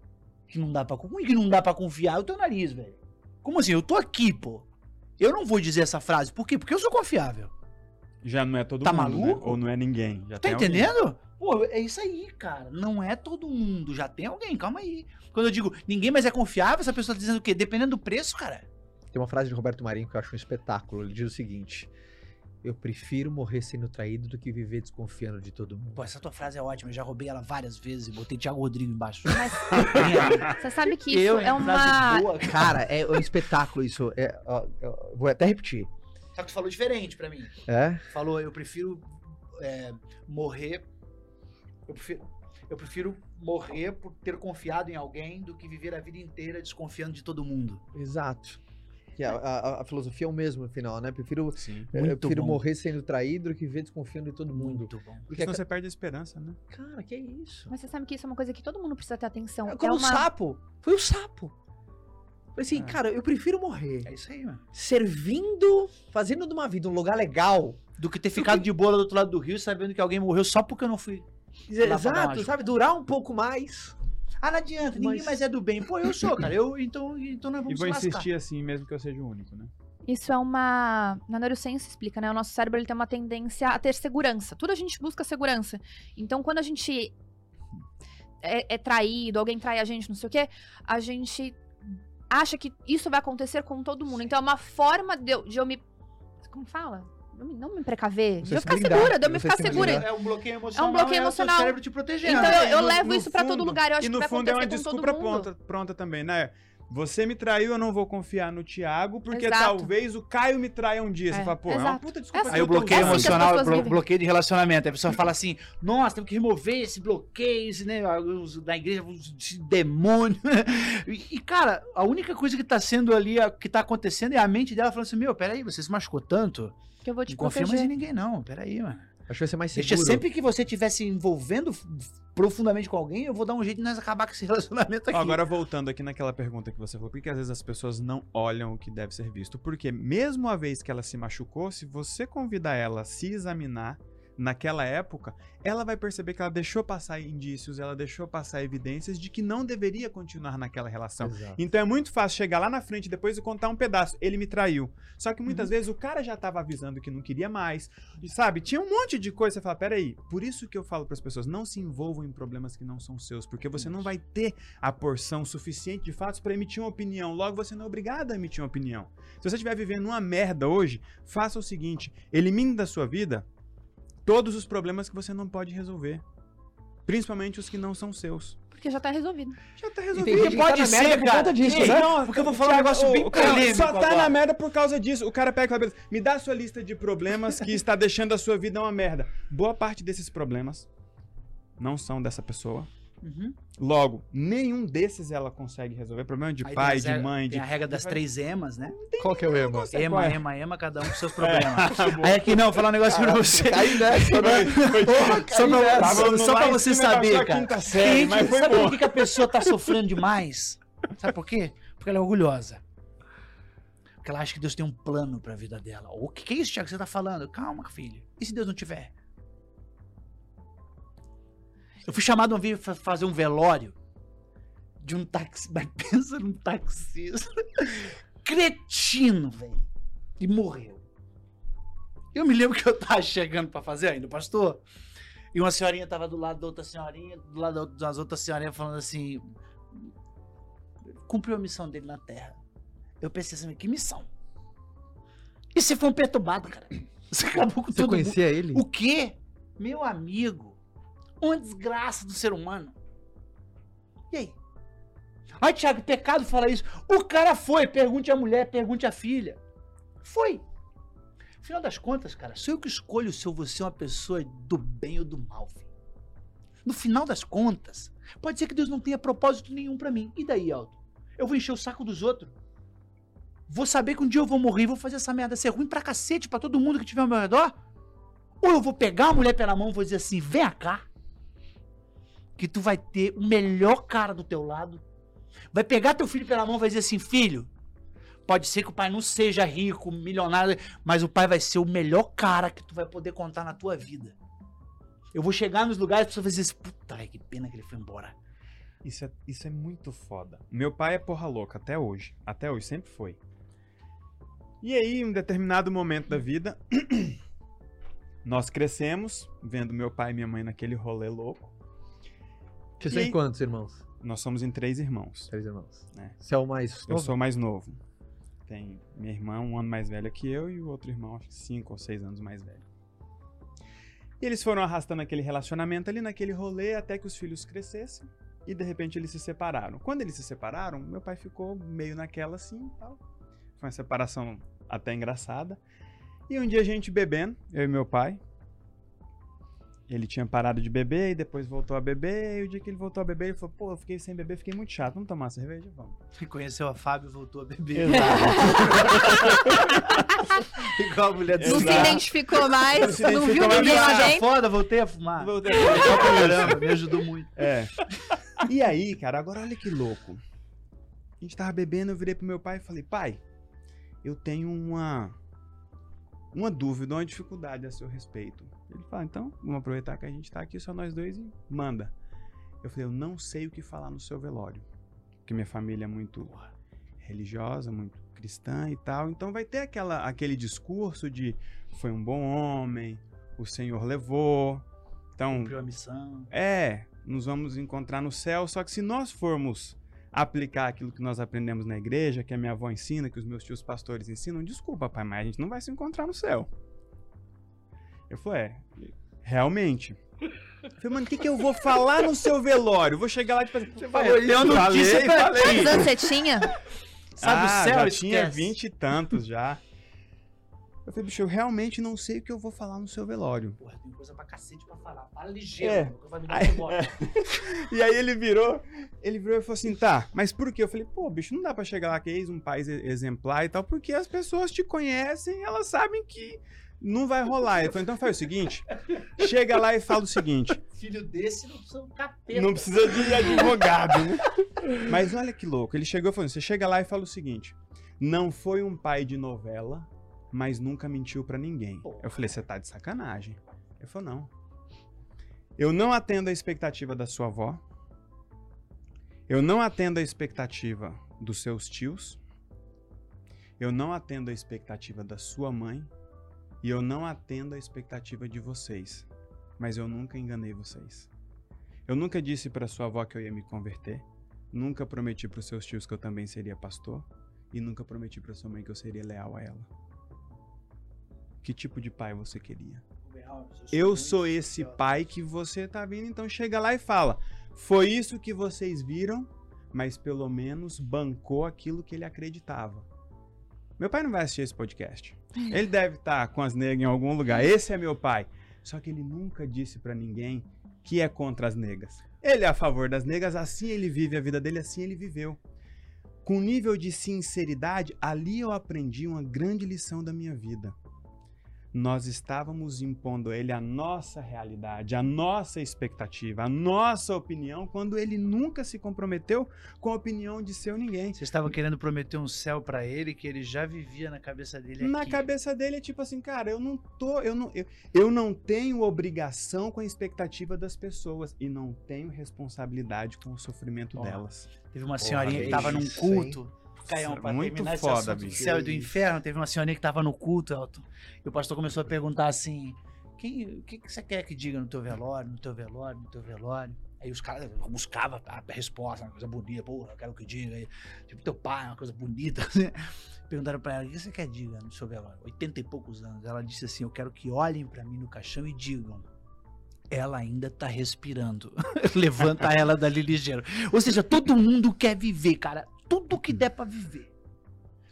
Que não dá pra. Como é que não dá pra confiar? É o teu nariz, velho. Como assim? Eu tô aqui, pô. Eu não vou dizer essa frase. Por quê? Porque eu sou confiável. Já não é todo Tá mundo, né? maluco? Ou não é ninguém. Já Tá tem alguém. entendendo? Pô, é isso aí, cara. Não é todo mundo. Já tem alguém, calma aí. Quando eu digo ninguém mais é confiável, essa pessoa tá dizendo o quê? Dependendo do preço, cara. Tem uma frase de Roberto Marinho que eu acho um espetáculo. Ele diz o seguinte: Eu prefiro morrer sendo traído do que viver desconfiando de todo mundo. Pô, essa tua frase é ótima. Eu já roubei ela várias vezes e botei Thiago Rodrigo embaixo. Mas você sabe que isso eu, é uma. boa, cara. Cara, é um espetáculo isso. É, ó, eu vou até repetir. Só que tu falou diferente pra mim. É? Falou, eu prefiro é, morrer. Eu prefiro, eu prefiro morrer por ter confiado em alguém do que viver a vida inteira desconfiando de todo mundo. Exato. Que a, a- a filosofia é o mesmo no final, né? Prefiro, Sim. eu Muito prefiro bom. morrer sendo traído do que viver desconfiando de todo mundo. Muito bom. Porque senão você perde a esperança, né? Cara, que isso? Mas você sabe que isso é uma coisa que todo mundo precisa ter atenção. É É como o uma... sapo. Foi o sapo. Falei assim, É. cara, eu prefiro morrer É isso aí, mano. servindo, fazendo de uma vida um lugar legal. Do que ter ficado de boa do outro lado do rio sabendo que alguém morreu só porque eu não fui. Exato, sabe? Durar um pouco mais. Ah, não adianta, ninguém Mas- mais é do bem. Pô, eu sou, cara. Eu, então, então nós E vamos vou se lascar. insistir assim, mesmo que eu seja o único, né? Isso é uma. Na neurociência explica, né? O nosso cérebro ele tem uma tendência a ter segurança. Tudo a gente busca segurança. Então, quando a gente é, é traído, alguém trai a gente, não sei o quê, a gente acha que isso vai acontecer com todo mundo. Então, é uma forma de eu, de eu me. Como fala? Não me, não me precaver. Você De eu se ficar blindar, segura, de eu me ficar se segura. É um bloqueio emocional. É um bloqueio o emocional. seu cérebro te protegendo. Então, eu, eu no- levo no isso pra todo lugar. Eu acho e que no vai fundo é uma desculpa pronta, pronta também, né? Você me traiu, eu não vou confiar no Thiago, porque Exato. talvez o Caio me traia um dia. Você É, fala, pô, é uma exato. puta desculpa. É que Aí eu o bloqueio É assim emocional, blo- vivem. bloqueio de relacionamento. A pessoa fala assim: nossa, temos que remover esse bloqueio, esse, né, da igreja, esse demônio. E, e, cara, a única coisa que tá sendo ali, a- que tá acontecendo é a mente dela falando assim: meu, peraí, você se machucou tanto? Que eu vou te Não confia mais em ninguém, não. Peraí, mano. Acho que vai ser mais seguro. Deixa sempre que você estiver se envolvendo profundamente com alguém, eu vou dar um jeito de nós acabar com esse relacionamento aqui. Agora voltando aqui naquela pergunta que você falou, por que às vezes as pessoas não olham o que deve ser visto? Porque mesmo a vez que ela se machucou, se você convidar ela a se examinar naquela época, ela vai perceber que ela deixou passar indícios, ela deixou passar evidências de que não deveria continuar naquela relação. Exato. Então é muito fácil chegar lá na frente depois e contar um pedaço. Ele me traiu. Só que muitas vezes o cara já tava avisando que não queria mais. E sabe, tinha um monte de coisa. Você fala, peraí. Por isso que eu falo para as pessoas: não se envolvam em problemas que não são seus. Porque você não vai ter a porção suficiente de fatos para emitir uma opinião. Logo, você não é obrigado a emitir uma opinião. Se você estiver vivendo uma merda hoje, faça o seguinte: elimine da sua vida todos os problemas que você não pode resolver. Principalmente os que não são seus. Porque já tá resolvido. Já tá E resolvido. que pode tá ser, por conta disso, Ei, né? não, porque eu vou falar um negócio bem o cara polêmico só tá agora. na merda por causa disso. O cara pega e fala, beleza, me dá a sua lista de problemas que está deixando a sua vida uma merda. Boa parte desses problemas não são dessa pessoa. Uhum. Logo, nenhum desses ela consegue resolver. Problema de Aí pai, de mãe, de. Tem a regra das três emas, né? Qual que é o ema? Ema, é? ema, ema, cada um com seus problemas. Aí aqui não, vou falar um negócio pra você. Cai nessa, né? Só pra, só- só pra você saber, cara. série, Gente, mas foi sabe por que, que a pessoa tá sofrendo demais? Sabe por quê? Porque ela é orgulhosa. Porque ela acha que Deus tem um plano pra vida dela. O que, que é isso, Tiago, que você tá falando? Calma, filho. E se Deus não tiver? Eu fui chamado uma vez pra fazer um velório de um táxi. Mas pensa num taxista. Cretino, velho. E morreu. Eu me lembro que eu tava chegando pra fazer ainda, pastor. E uma senhorinha tava do lado da outra senhorinha, do lado das outras senhorinhas falando assim. Cumpriu a missão dele na terra. Eu pensei assim, que missão? E você foi um perturbado, cara. Você acabou com Você todo mundo. conhecia ele? O quê? Meu amigo. Uma desgraça do ser humano. E aí? Ai, Thiago, pecado falar isso. O cara foi. Pergunte à mulher, pergunte à filha. Foi. Afinal das contas, cara, sou eu que escolho se eu vou ser uma pessoa do bem ou do mal, filho. No final das contas, pode ser que Deus não tenha propósito nenhum pra mim. E daí, Aldo? Eu vou encher o saco dos outros? Vou saber que um dia eu vou morrer vou fazer essa merda ser ruim pra cacete pra todo mundo que tiver ao meu redor? Ou eu vou pegar a mulher pela mão e vou dizer assim: vem cá. Que tu vai ter o melhor cara do teu lado. Vai pegar teu filho pela mão e vai dizer assim: filho, pode ser que o pai não seja rico, milionário, mas o pai vai ser o melhor cara que tu vai poder contar na tua vida. Eu vou chegar nos lugares e pessoa vai dizer assim: puta, que pena que ele foi embora. Isso é, isso é muito foda. Meu pai é porra louca até hoje. Até hoje, sempre foi. E aí, em um determinado momento da vida, nós crescemos, vendo meu pai e minha mãe naquele rolê louco. Vocês têm aí? quantos irmãos? Nós somos em três irmãos. Três irmãos. É. Você é o mais Eu novo? sou o mais novo. Tem minha irmã um ano mais velha que eu e o outro irmão, acho que cinco ou seis anos mais velho. E eles foram arrastando aquele relacionamento ali naquele rolê até que os filhos crescessem e de repente eles se separaram. Quando eles se separaram, meu pai ficou meio naquela assim tal. Foi uma separação até engraçada. E um dia a gente bebendo, eu e meu pai. Ele tinha parado de beber e depois voltou a beber. E o dia que ele voltou a beber, ele falou: Pô, eu fiquei sem beber, fiquei muito chato. Vamos tomar cerveja? Vamos. Conheceu a Fábio e voltou a beber. Igual a mulher do Não se identificou mais, Não se não, viu mais. ninguém lá dentro. foda, voltei a fumar. Voltei a caramba, me ajudou muito. É. E aí, cara, agora olha que louco. A gente tava bebendo, eu virei pro meu pai e falei, pai, eu tenho uma. Uma dúvida, uma dificuldade a seu respeito. Ele fala, então, vamos aproveitar que a gente tá aqui, só nós dois, e manda. Eu falei, eu não sei o que falar no seu velório. Porque minha família é muito religiosa, muito cristã e tal. Então vai ter aquela, aquele discurso de foi um bom homem, o Senhor levou. Então, Cumpriu a missão. é, nos vamos encontrar no céu, só que se nós formos aplicar aquilo que nós aprendemos na igreja, que a minha avó ensina, que os meus tios pastores ensinam, desculpa, pai, mas a gente não vai se encontrar no céu. Eu falei, é, realmente. Eu falei, mano, o que, que eu vou falar no seu velório? Vou chegar lá e tipo, você vai olhando notícia falei, pra falei. Quantos anos você tinha? Sabe ah, o céu? já tinha vinte e tantos já. Eu falei, bicho, eu realmente não sei o que eu vou falar no seu velório. Porra, tem coisa pra cacete pra falar. Fala ligeiro, É. eu vou me dar Aí- embora. E aí ele virou, ele virou e falou assim, tá, mas por quê? Eu falei, pô, bicho, não dá pra chegar lá que eis um país exemplar e tal, porque as pessoas te conhecem, elas sabem que não vai rolar. Ele falou, então faz o seguinte, chega lá e fala o seguinte, Filho desse não são capeta. não precisa de advogado, né? Mas olha que louco, ele chegou e falou, assim, você chega lá e fala o seguinte, não foi um pai de novela, mas nunca mentiu pra ninguém. Eu falei, você tá de sacanagem. Ele falou, não. Eu não atendo a expectativa da sua avó. Eu não atendo a expectativa dos seus tios. Eu não atendo a expectativa da sua mãe. E eu não atendo a expectativa de vocês. Mas eu nunca enganei vocês. Eu nunca disse para sua avó que eu ia me converter. Nunca prometi para os seus tios que eu também seria pastor. E nunca prometi para sua mãe que eu seria leal a ela. Que tipo de pai você queria? Eu sou esse pai que você tá vendo, então chega lá e fala: Foi isso que vocês viram, mas pelo menos bancou aquilo que ele acreditava. Meu pai não vai assistir esse podcast. Ele deve estar com as negras em algum lugar. Esse é meu pai. Só que ele nunca disse pra ninguém que é contra as negras. Ele é a favor das negras, assim ele vive a vida dele, assim ele viveu. Com nível de sinceridade, ali eu aprendi uma grande lição da minha vida. Nós estávamos impondo a ele a nossa realidade, a nossa expectativa, a nossa opinião, quando ele nunca se comprometeu com a opinião de seu ninguém. Você estava querendo prometer um céu pra ele que ele já vivia na cabeça dele Na aqui. cabeça dele é tipo assim, cara, eu não tô, eu não, eu, eu não tenho obrigação com a expectativa das pessoas e não tenho responsabilidade com o sofrimento Ó, delas. Teve uma Porra, senhorinha que que tava num culto. Caião, pra Muito terminar esse foda, assunto do bicho. céu e do inferno, teve uma senhorinha que tava no culto, Elton. E o pastor começou a perguntar assim: quem, o que, que você quer que diga no teu velório, no teu velório, no teu velório? Aí os caras buscavam a resposta, uma coisa bonita, porra, eu quero que diga. aí, Tipo, teu pai, uma coisa bonita. assim. Perguntaram pra ela: o que você quer que diga no seu velório? 80 e poucos anos. Ela disse assim: eu quero que olhem pra mim no caixão e digam. Ela ainda tá respirando. Levanta ela dali ligeiro. Ou seja, todo mundo quer viver, cara. Tudo que der pra viver.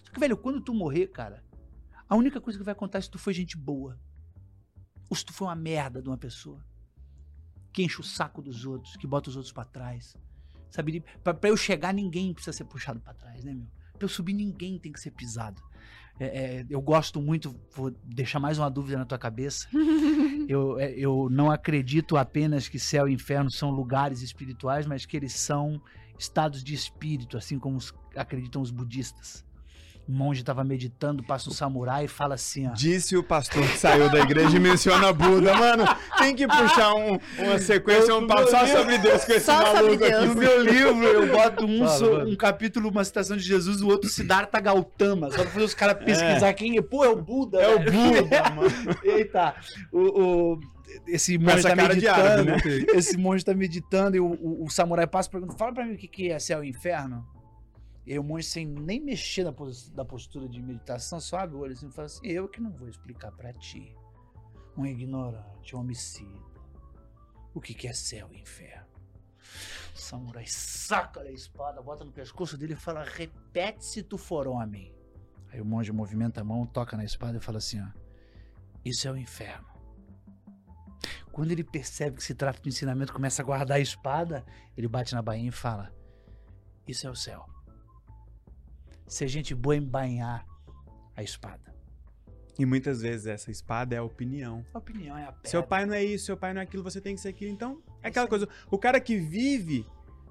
Só que, velho, quando tu morrer, cara, a única coisa que vai contar é se tu foi gente boa. Ou se tu foi uma merda de uma pessoa. Que enche o saco dos outros, que bota os outros pra trás. Sabe? Pra, pra eu chegar, ninguém precisa ser puxado pra trás, né, meu? Pra eu subir, ninguém tem que ser pisado. É, é, eu gosto muito, vou deixar mais uma dúvida na tua cabeça. Eu, é, eu não acredito apenas que céu e inferno são lugares espirituais, mas que eles são estados de espírito, assim como os- acreditam os budistas. Um monge estava meditando, passa um samurai e fala assim: ó, Disse o pastor que saiu da igreja e menciona Buda. Mano, tem que puxar um- uma sequência, um papo só sobre Deus com esse Só sobre maluco Deus. aqui. No meu livro, eu boto um, Fala, so- um capítulo, uma citação de Jesus, o outro Siddhartha Gautama. Só pra fazer os caras pesquisar quem é. Pô, é o Buda. É o velho. Buda, mano. Eita, o, o- esse monge essa tá cara de meditando. árabe, né? Esse monge tá meditando e o, o- o samurai passa e pergunta: fala pra mim o que, que é céu e inferno. E aí o monge, sem nem mexer na da postura de meditação, só abre o olho assim e fala assim: Eu que não vou explicar pra ti, um ignorante, um homicida, o que, que é céu e inferno. O samurai saca a espada, bota no pescoço dele e fala: Repete se tu for homem. Aí o monge movimenta a mão, toca na espada e fala assim: ó, Isso é o inferno. Quando ele percebe que se trata de ensinamento, começa a guardar a espada, ele bate na bainha e fala: Isso é o céu. Ser gente boa em banhar a espada. E muitas vezes essa espada é a opinião. A opinião é a pedra. Seu pai não é isso, seu pai não é aquilo, você tem que ser aquilo. Então, é aquela coisa. O cara que vive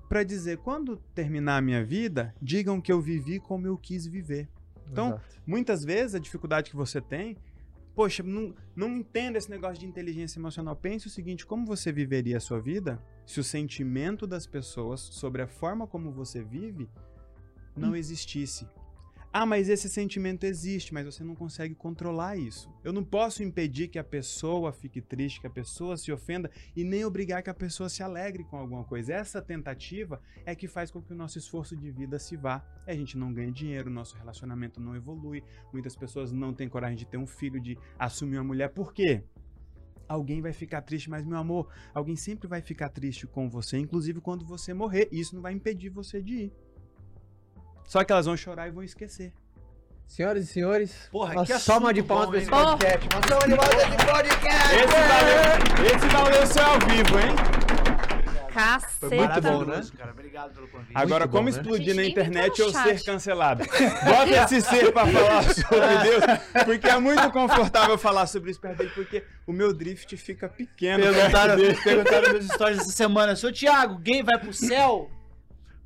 pra dizer, quando terminar a minha vida, digam que eu vivi como eu quis viver. Então, Exato. Muitas vezes a dificuldade que você tem, poxa, não, não entenda esse negócio de inteligência emocional. Pense o seguinte: como você viveria a sua vida se o sentimento das pessoas sobre a forma como você vive não existisse? Ah, mas esse sentimento existe, mas você não consegue controlar isso. Eu não posso impedir que a pessoa fique triste, que a pessoa se ofenda e nem obrigar que a pessoa se alegre com alguma coisa. Essa tentativa é que faz com que o nosso esforço de vida se vá. A gente não ganha dinheiro, nosso relacionamento não evolui. Muitas pessoas não têm coragem de ter um filho, de assumir uma mulher. Por quê? Alguém vai ficar triste, mas meu amor, alguém sempre vai ficar triste com você, inclusive quando você morrer. E isso não vai impedir você de ir. Só que elas vão chorar e vão esquecer. Senhoras e senhores, Porra, uma que salva de assunto palmas bom, pra esse podcast. Uma salva de palmas pra esse podcast. Esse valeu, esse valeu ser ao vivo, hein? Caceta. Foi muito bom, né? Cara. Obrigado pelo convite. Agora, bom, como né? explodir Gente, na internet ou ser cancelado? Bota esse ser pra falar sobre Deus, porque é muito confortável falar sobre isso perto dele, porque o meu drift fica pequeno. Perguntaram, perto dele. perguntaram meus stories essa semana. Seu Thiago, gay vai pro céu?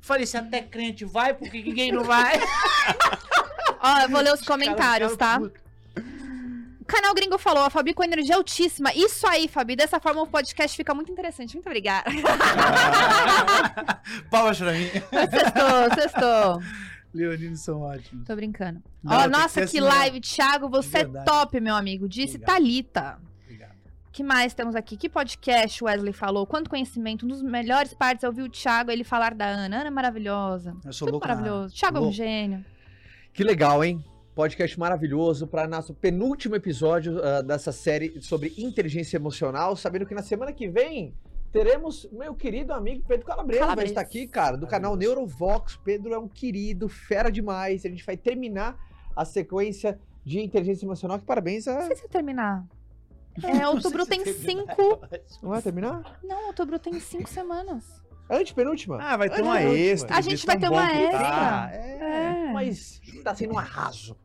Falei, se até crente vai, por que que gay não vai? Ó, eu vou ler os comentários, tá? O canal Gringo falou, a Fabi com energia altíssima. Isso aí, Fabi. Dessa forma o podcast fica muito interessante. Muito obrigada. Palmas pra mim. sextou, sextou. Leoninos são ótimos. Tô brincando. Não, Ó, que nossa, que assim mesmo. live. Thiago, você é top, meu amigo. Disse Obrigado. Thalita. Que mais temos aqui? Que podcast o Wesley falou? Quanto conhecimento. Um dos melhores partes é ouvir o Thiago ele falar da Ana. Ana é maravilhosa. Eu sou Tudo louco na- maravilhoso. Thiago é um gênio. Que legal, hein? Podcast maravilhoso para nosso penúltimo episódio ah, dessa série sobre inteligência emocional. Sabendo que na semana que vem teremos meu querido amigo Pedro Calabresa. Vai Calabresa. estar aqui, cara, do canal Neurovox. Pedro é um querido, fera demais. A gente vai terminar a sequência de inteligência emocional. Que parabéns a. Não sei se terminar. É, outubro tem cinco. Não vai terminar? Não, outubro tem cinco semanas. Antepenúltima? Ah, vai ter Ah, uma extra. A gente tão vai ter uma extra. tá. É, É. mas tá sendo um arraso.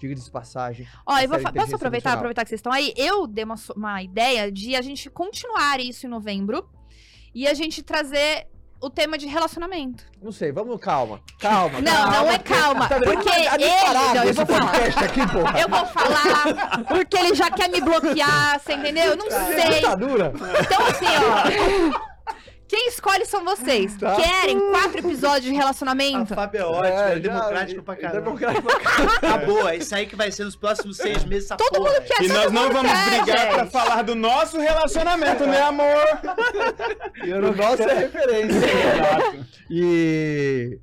diga de passagem. Ó, eu vou posso aproveitar, Emocional. aproveitar que vocês estão aí? Eu dei uma, uma ideia de a gente continuar isso em novembro e a gente trazer o tema de relacionamento. Não sei, vamos, calma. Calma. Não, calma. não é calma, Tá vendo? porque Tá ele- não, eu vou falar. aqui. Eu vou falar porque ele já quer me bloquear, você entendeu? Eu não É sei. ditadura. Então, assim, ó. Quem escolhe são vocês. Tá. Querem quatro episódios de A relacionamento? Fábio é ótimo, é, É, já- democrático pra caramba. Democrático pra caramba. Acabou, é isso aí que vai ser nos próximos seis meses. essa Todo porra, mundo quer, E todo nós não vamos quer, brigar gente. pra falar do nosso relacionamento, né, amor? O nosso é referência. E.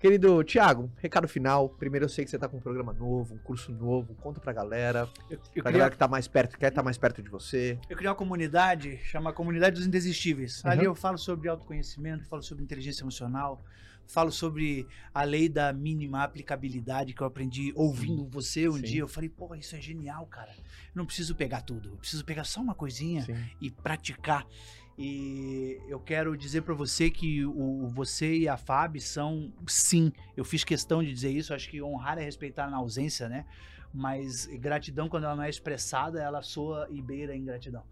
Querido Thiago, recado final. Primeiro, eu sei que você tá com um programa novo, um curso novo. Conta pra galera. Eu, eu Pra queria, galera que tá mais perto, quer estar mais perto de você. eu queria uma comunidade, chama Comunidade dos Indesistíveis. Ali Uhum. eu falo sobre autoconhecimento, falo sobre inteligência emocional, falo sobre a lei da mínima aplicabilidade que eu aprendi ouvindo você um Sim. dia. Eu falei, pô, isso é genial, cara. Eu não preciso pegar tudo, eu preciso pegar só uma coisinha Sim. e praticar. E eu quero dizer pra você que o, você e a Fábio são, sim, eu fiz questão de dizer isso, acho que honrar é respeitar na ausência, né? Mas gratidão, quando ela não é expressada, ela soa e beira em gratidão.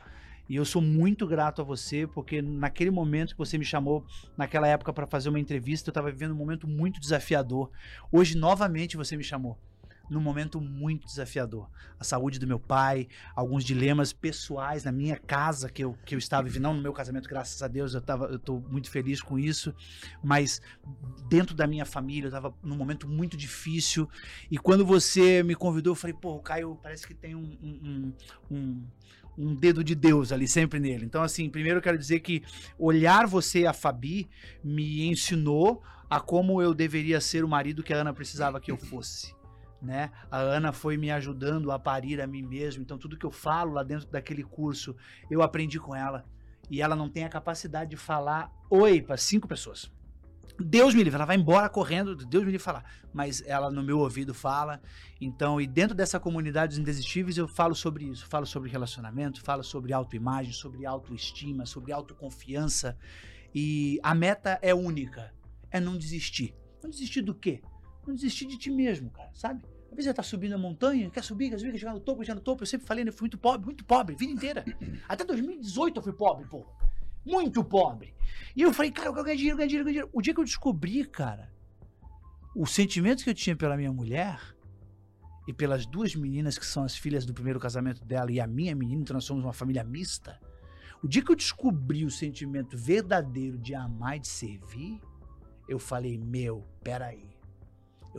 E eu sou muito grato a você, porque naquele momento que você me chamou, naquela época, para fazer uma entrevista, eu estava vivendo um momento muito desafiador. Hoje, novamente, você me chamou. Num momento muito desafiador. A saúde do meu pai, alguns dilemas pessoais na minha casa que eu, que eu estava vivendo, não no meu casamento, graças a Deus, eu, tô muito feliz com isso, mas dentro da minha família, eu estava num momento muito difícil. E quando você me convidou, eu falei, pô, o Caio parece que tem um- um- um, um, dedo de Deus ali sempre nele. Então, assim, primeiro eu quero dizer que olhar você a Fabi me ensinou a como eu deveria ser o marido que a Ana precisava que eu fosse. Né? A Ana foi me ajudando a parir a mim mesmo. Então, tudo que eu falo lá dentro daquele curso, eu aprendi com ela. E ela não tem a capacidade de falar oi para cinco pessoas. Deus me livre, ela vai embora correndo, Deus me livre falar. Mas ela no meu ouvido fala. Então, e dentro dessa comunidade dos indesistíveis, eu falo sobre isso. Falo sobre relacionamento, falo sobre autoimagem, sobre autoestima, sobre autoconfiança. E a meta é única: é não desistir. Não desistir do quê? Não desistir de ti mesmo, cara, sabe? Às vezes você tá subindo a montanha, quer subir, quer subir, quer chegar no topo, quer chegar no topo. Eu sempre falei, né? Eu fui muito pobre, muito pobre, a vida inteira. Até 2018 eu fui pobre, pô. Muito pobre. E eu falei, cara, eu quero ganhar dinheiro, ganhar dinheiro, ganhar dinheiro. O dia que eu descobri, cara, o sentimento que eu tinha pela minha mulher e pelas duas meninas que são as filhas do primeiro casamento dela e a minha menina, então nós somos uma família mista. O dia que eu descobri o sentimento verdadeiro de amar e de servir, eu falei, meu, peraí.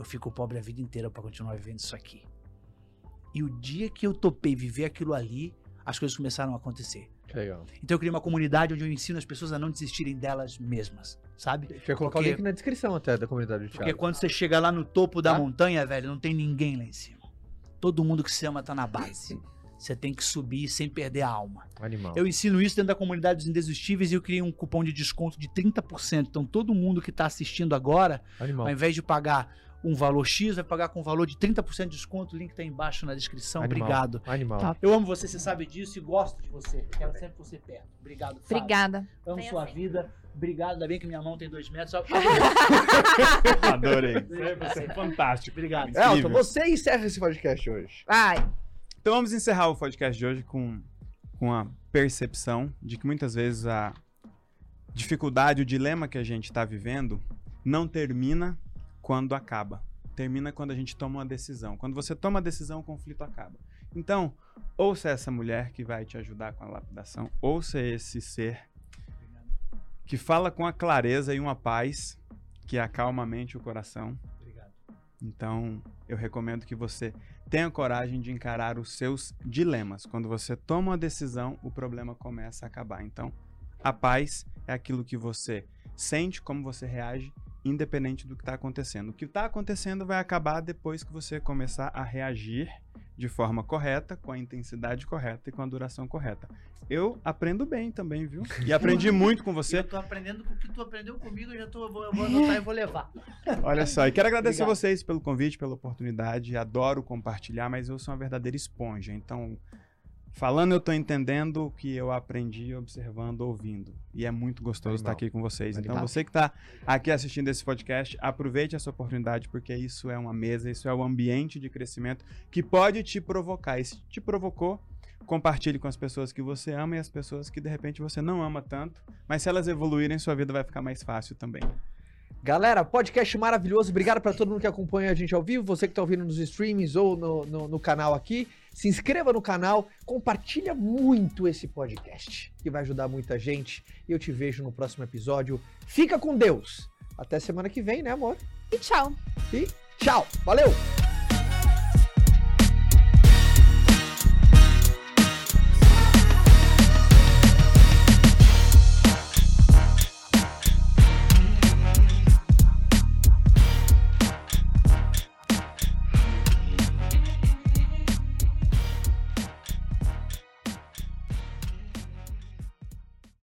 Eu fico pobre a vida inteira pra continuar vivendo isso aqui. E o dia que eu topei viver aquilo ali, as coisas começaram a acontecer. Legal. Então eu criei uma comunidade onde eu ensino as pessoas a não desistirem delas mesmas, sabe? Vai colocar Porque- o link na descrição até da comunidade do Porque Thiago. quando você chega lá no topo da Tá? montanha, velho, não tem ninguém lá em cima. Todo mundo que se ama tá na base. Você tem que subir sem perder a alma. Animal. Eu ensino isso dentro da comunidade dos Indesistíveis e eu criei um cupom de desconto de 30%. Então todo mundo que tá assistindo agora, Animal. ao invés de pagar um valor X, vai pagar com um valor de 30% de desconto. O link tá aí embaixo na descrição. Animal. Obrigado. Animal. Tá. Eu amo você, você sabe disso e gosto de você. Quero sempre você perto. Obrigado, Fábio. Obrigada. Amo Tenha sua sempre. vida. Obrigado. Ainda bem que minha mão tem dois metros. Só- Adorei. Você é fantástico. Obrigado. Elton, você encerra esse podcast hoje. Vai. Então vamos encerrar o podcast de hoje com, com a percepção de que muitas vezes a dificuldade, o dilema que a gente está vivendo não termina quando acaba. Termina quando a gente toma uma decisão. Quando você toma a decisão, o conflito acaba. Então, ouça essa mulher que vai te ajudar com a lapidação, ouça esse ser que fala com a clareza e uma paz que acalma a mente e o coração. Obrigado. Então, eu recomendo que você tenha coragem de encarar os seus dilemas. Quando você toma uma decisão, o problema começa a acabar. Então, a paz é aquilo que você sente, como você reage, independente do que está acontecendo. O que está acontecendo vai acabar depois que você começar a reagir de forma correta, com a intensidade correta e com a duração correta. Eu aprendo bem também, viu? E aprendi muito com você. Eu tô aprendendo com o que tu aprendeu comigo, eu já tô, eu vou, eu vou anotar e vou levar. Olha só, e quero agradecer Obrigado. vocês pelo convite, pela oportunidade. Adoro compartilhar, mas eu sou uma verdadeira esponja. Então, falando eu tô entendendo o que eu aprendi observando, ouvindo. E é muito gostoso Animal. estar aqui com vocês. Então Animal. você que tá aqui assistindo esse podcast, aproveite essa oportunidade porque isso é uma mesa, isso é o ambiente de crescimento que pode te provocar. E se te provocou, compartilhe com as pessoas que você ama e as pessoas que de repente você não ama tanto, mas se elas evoluírem, sua vida vai ficar mais fácil também. Galera, podcast maravilhoso. Obrigado para todo mundo que acompanha a gente ao vivo. Você que tá ouvindo nos streams ou no, no, no canal aqui. Se inscreva no canal, compartilha muito esse podcast, que vai ajudar muita gente. E eu te vejo no próximo episódio. Fica com Deus. Até semana que vem, né, amor? E tchau. E tchau. Valeu!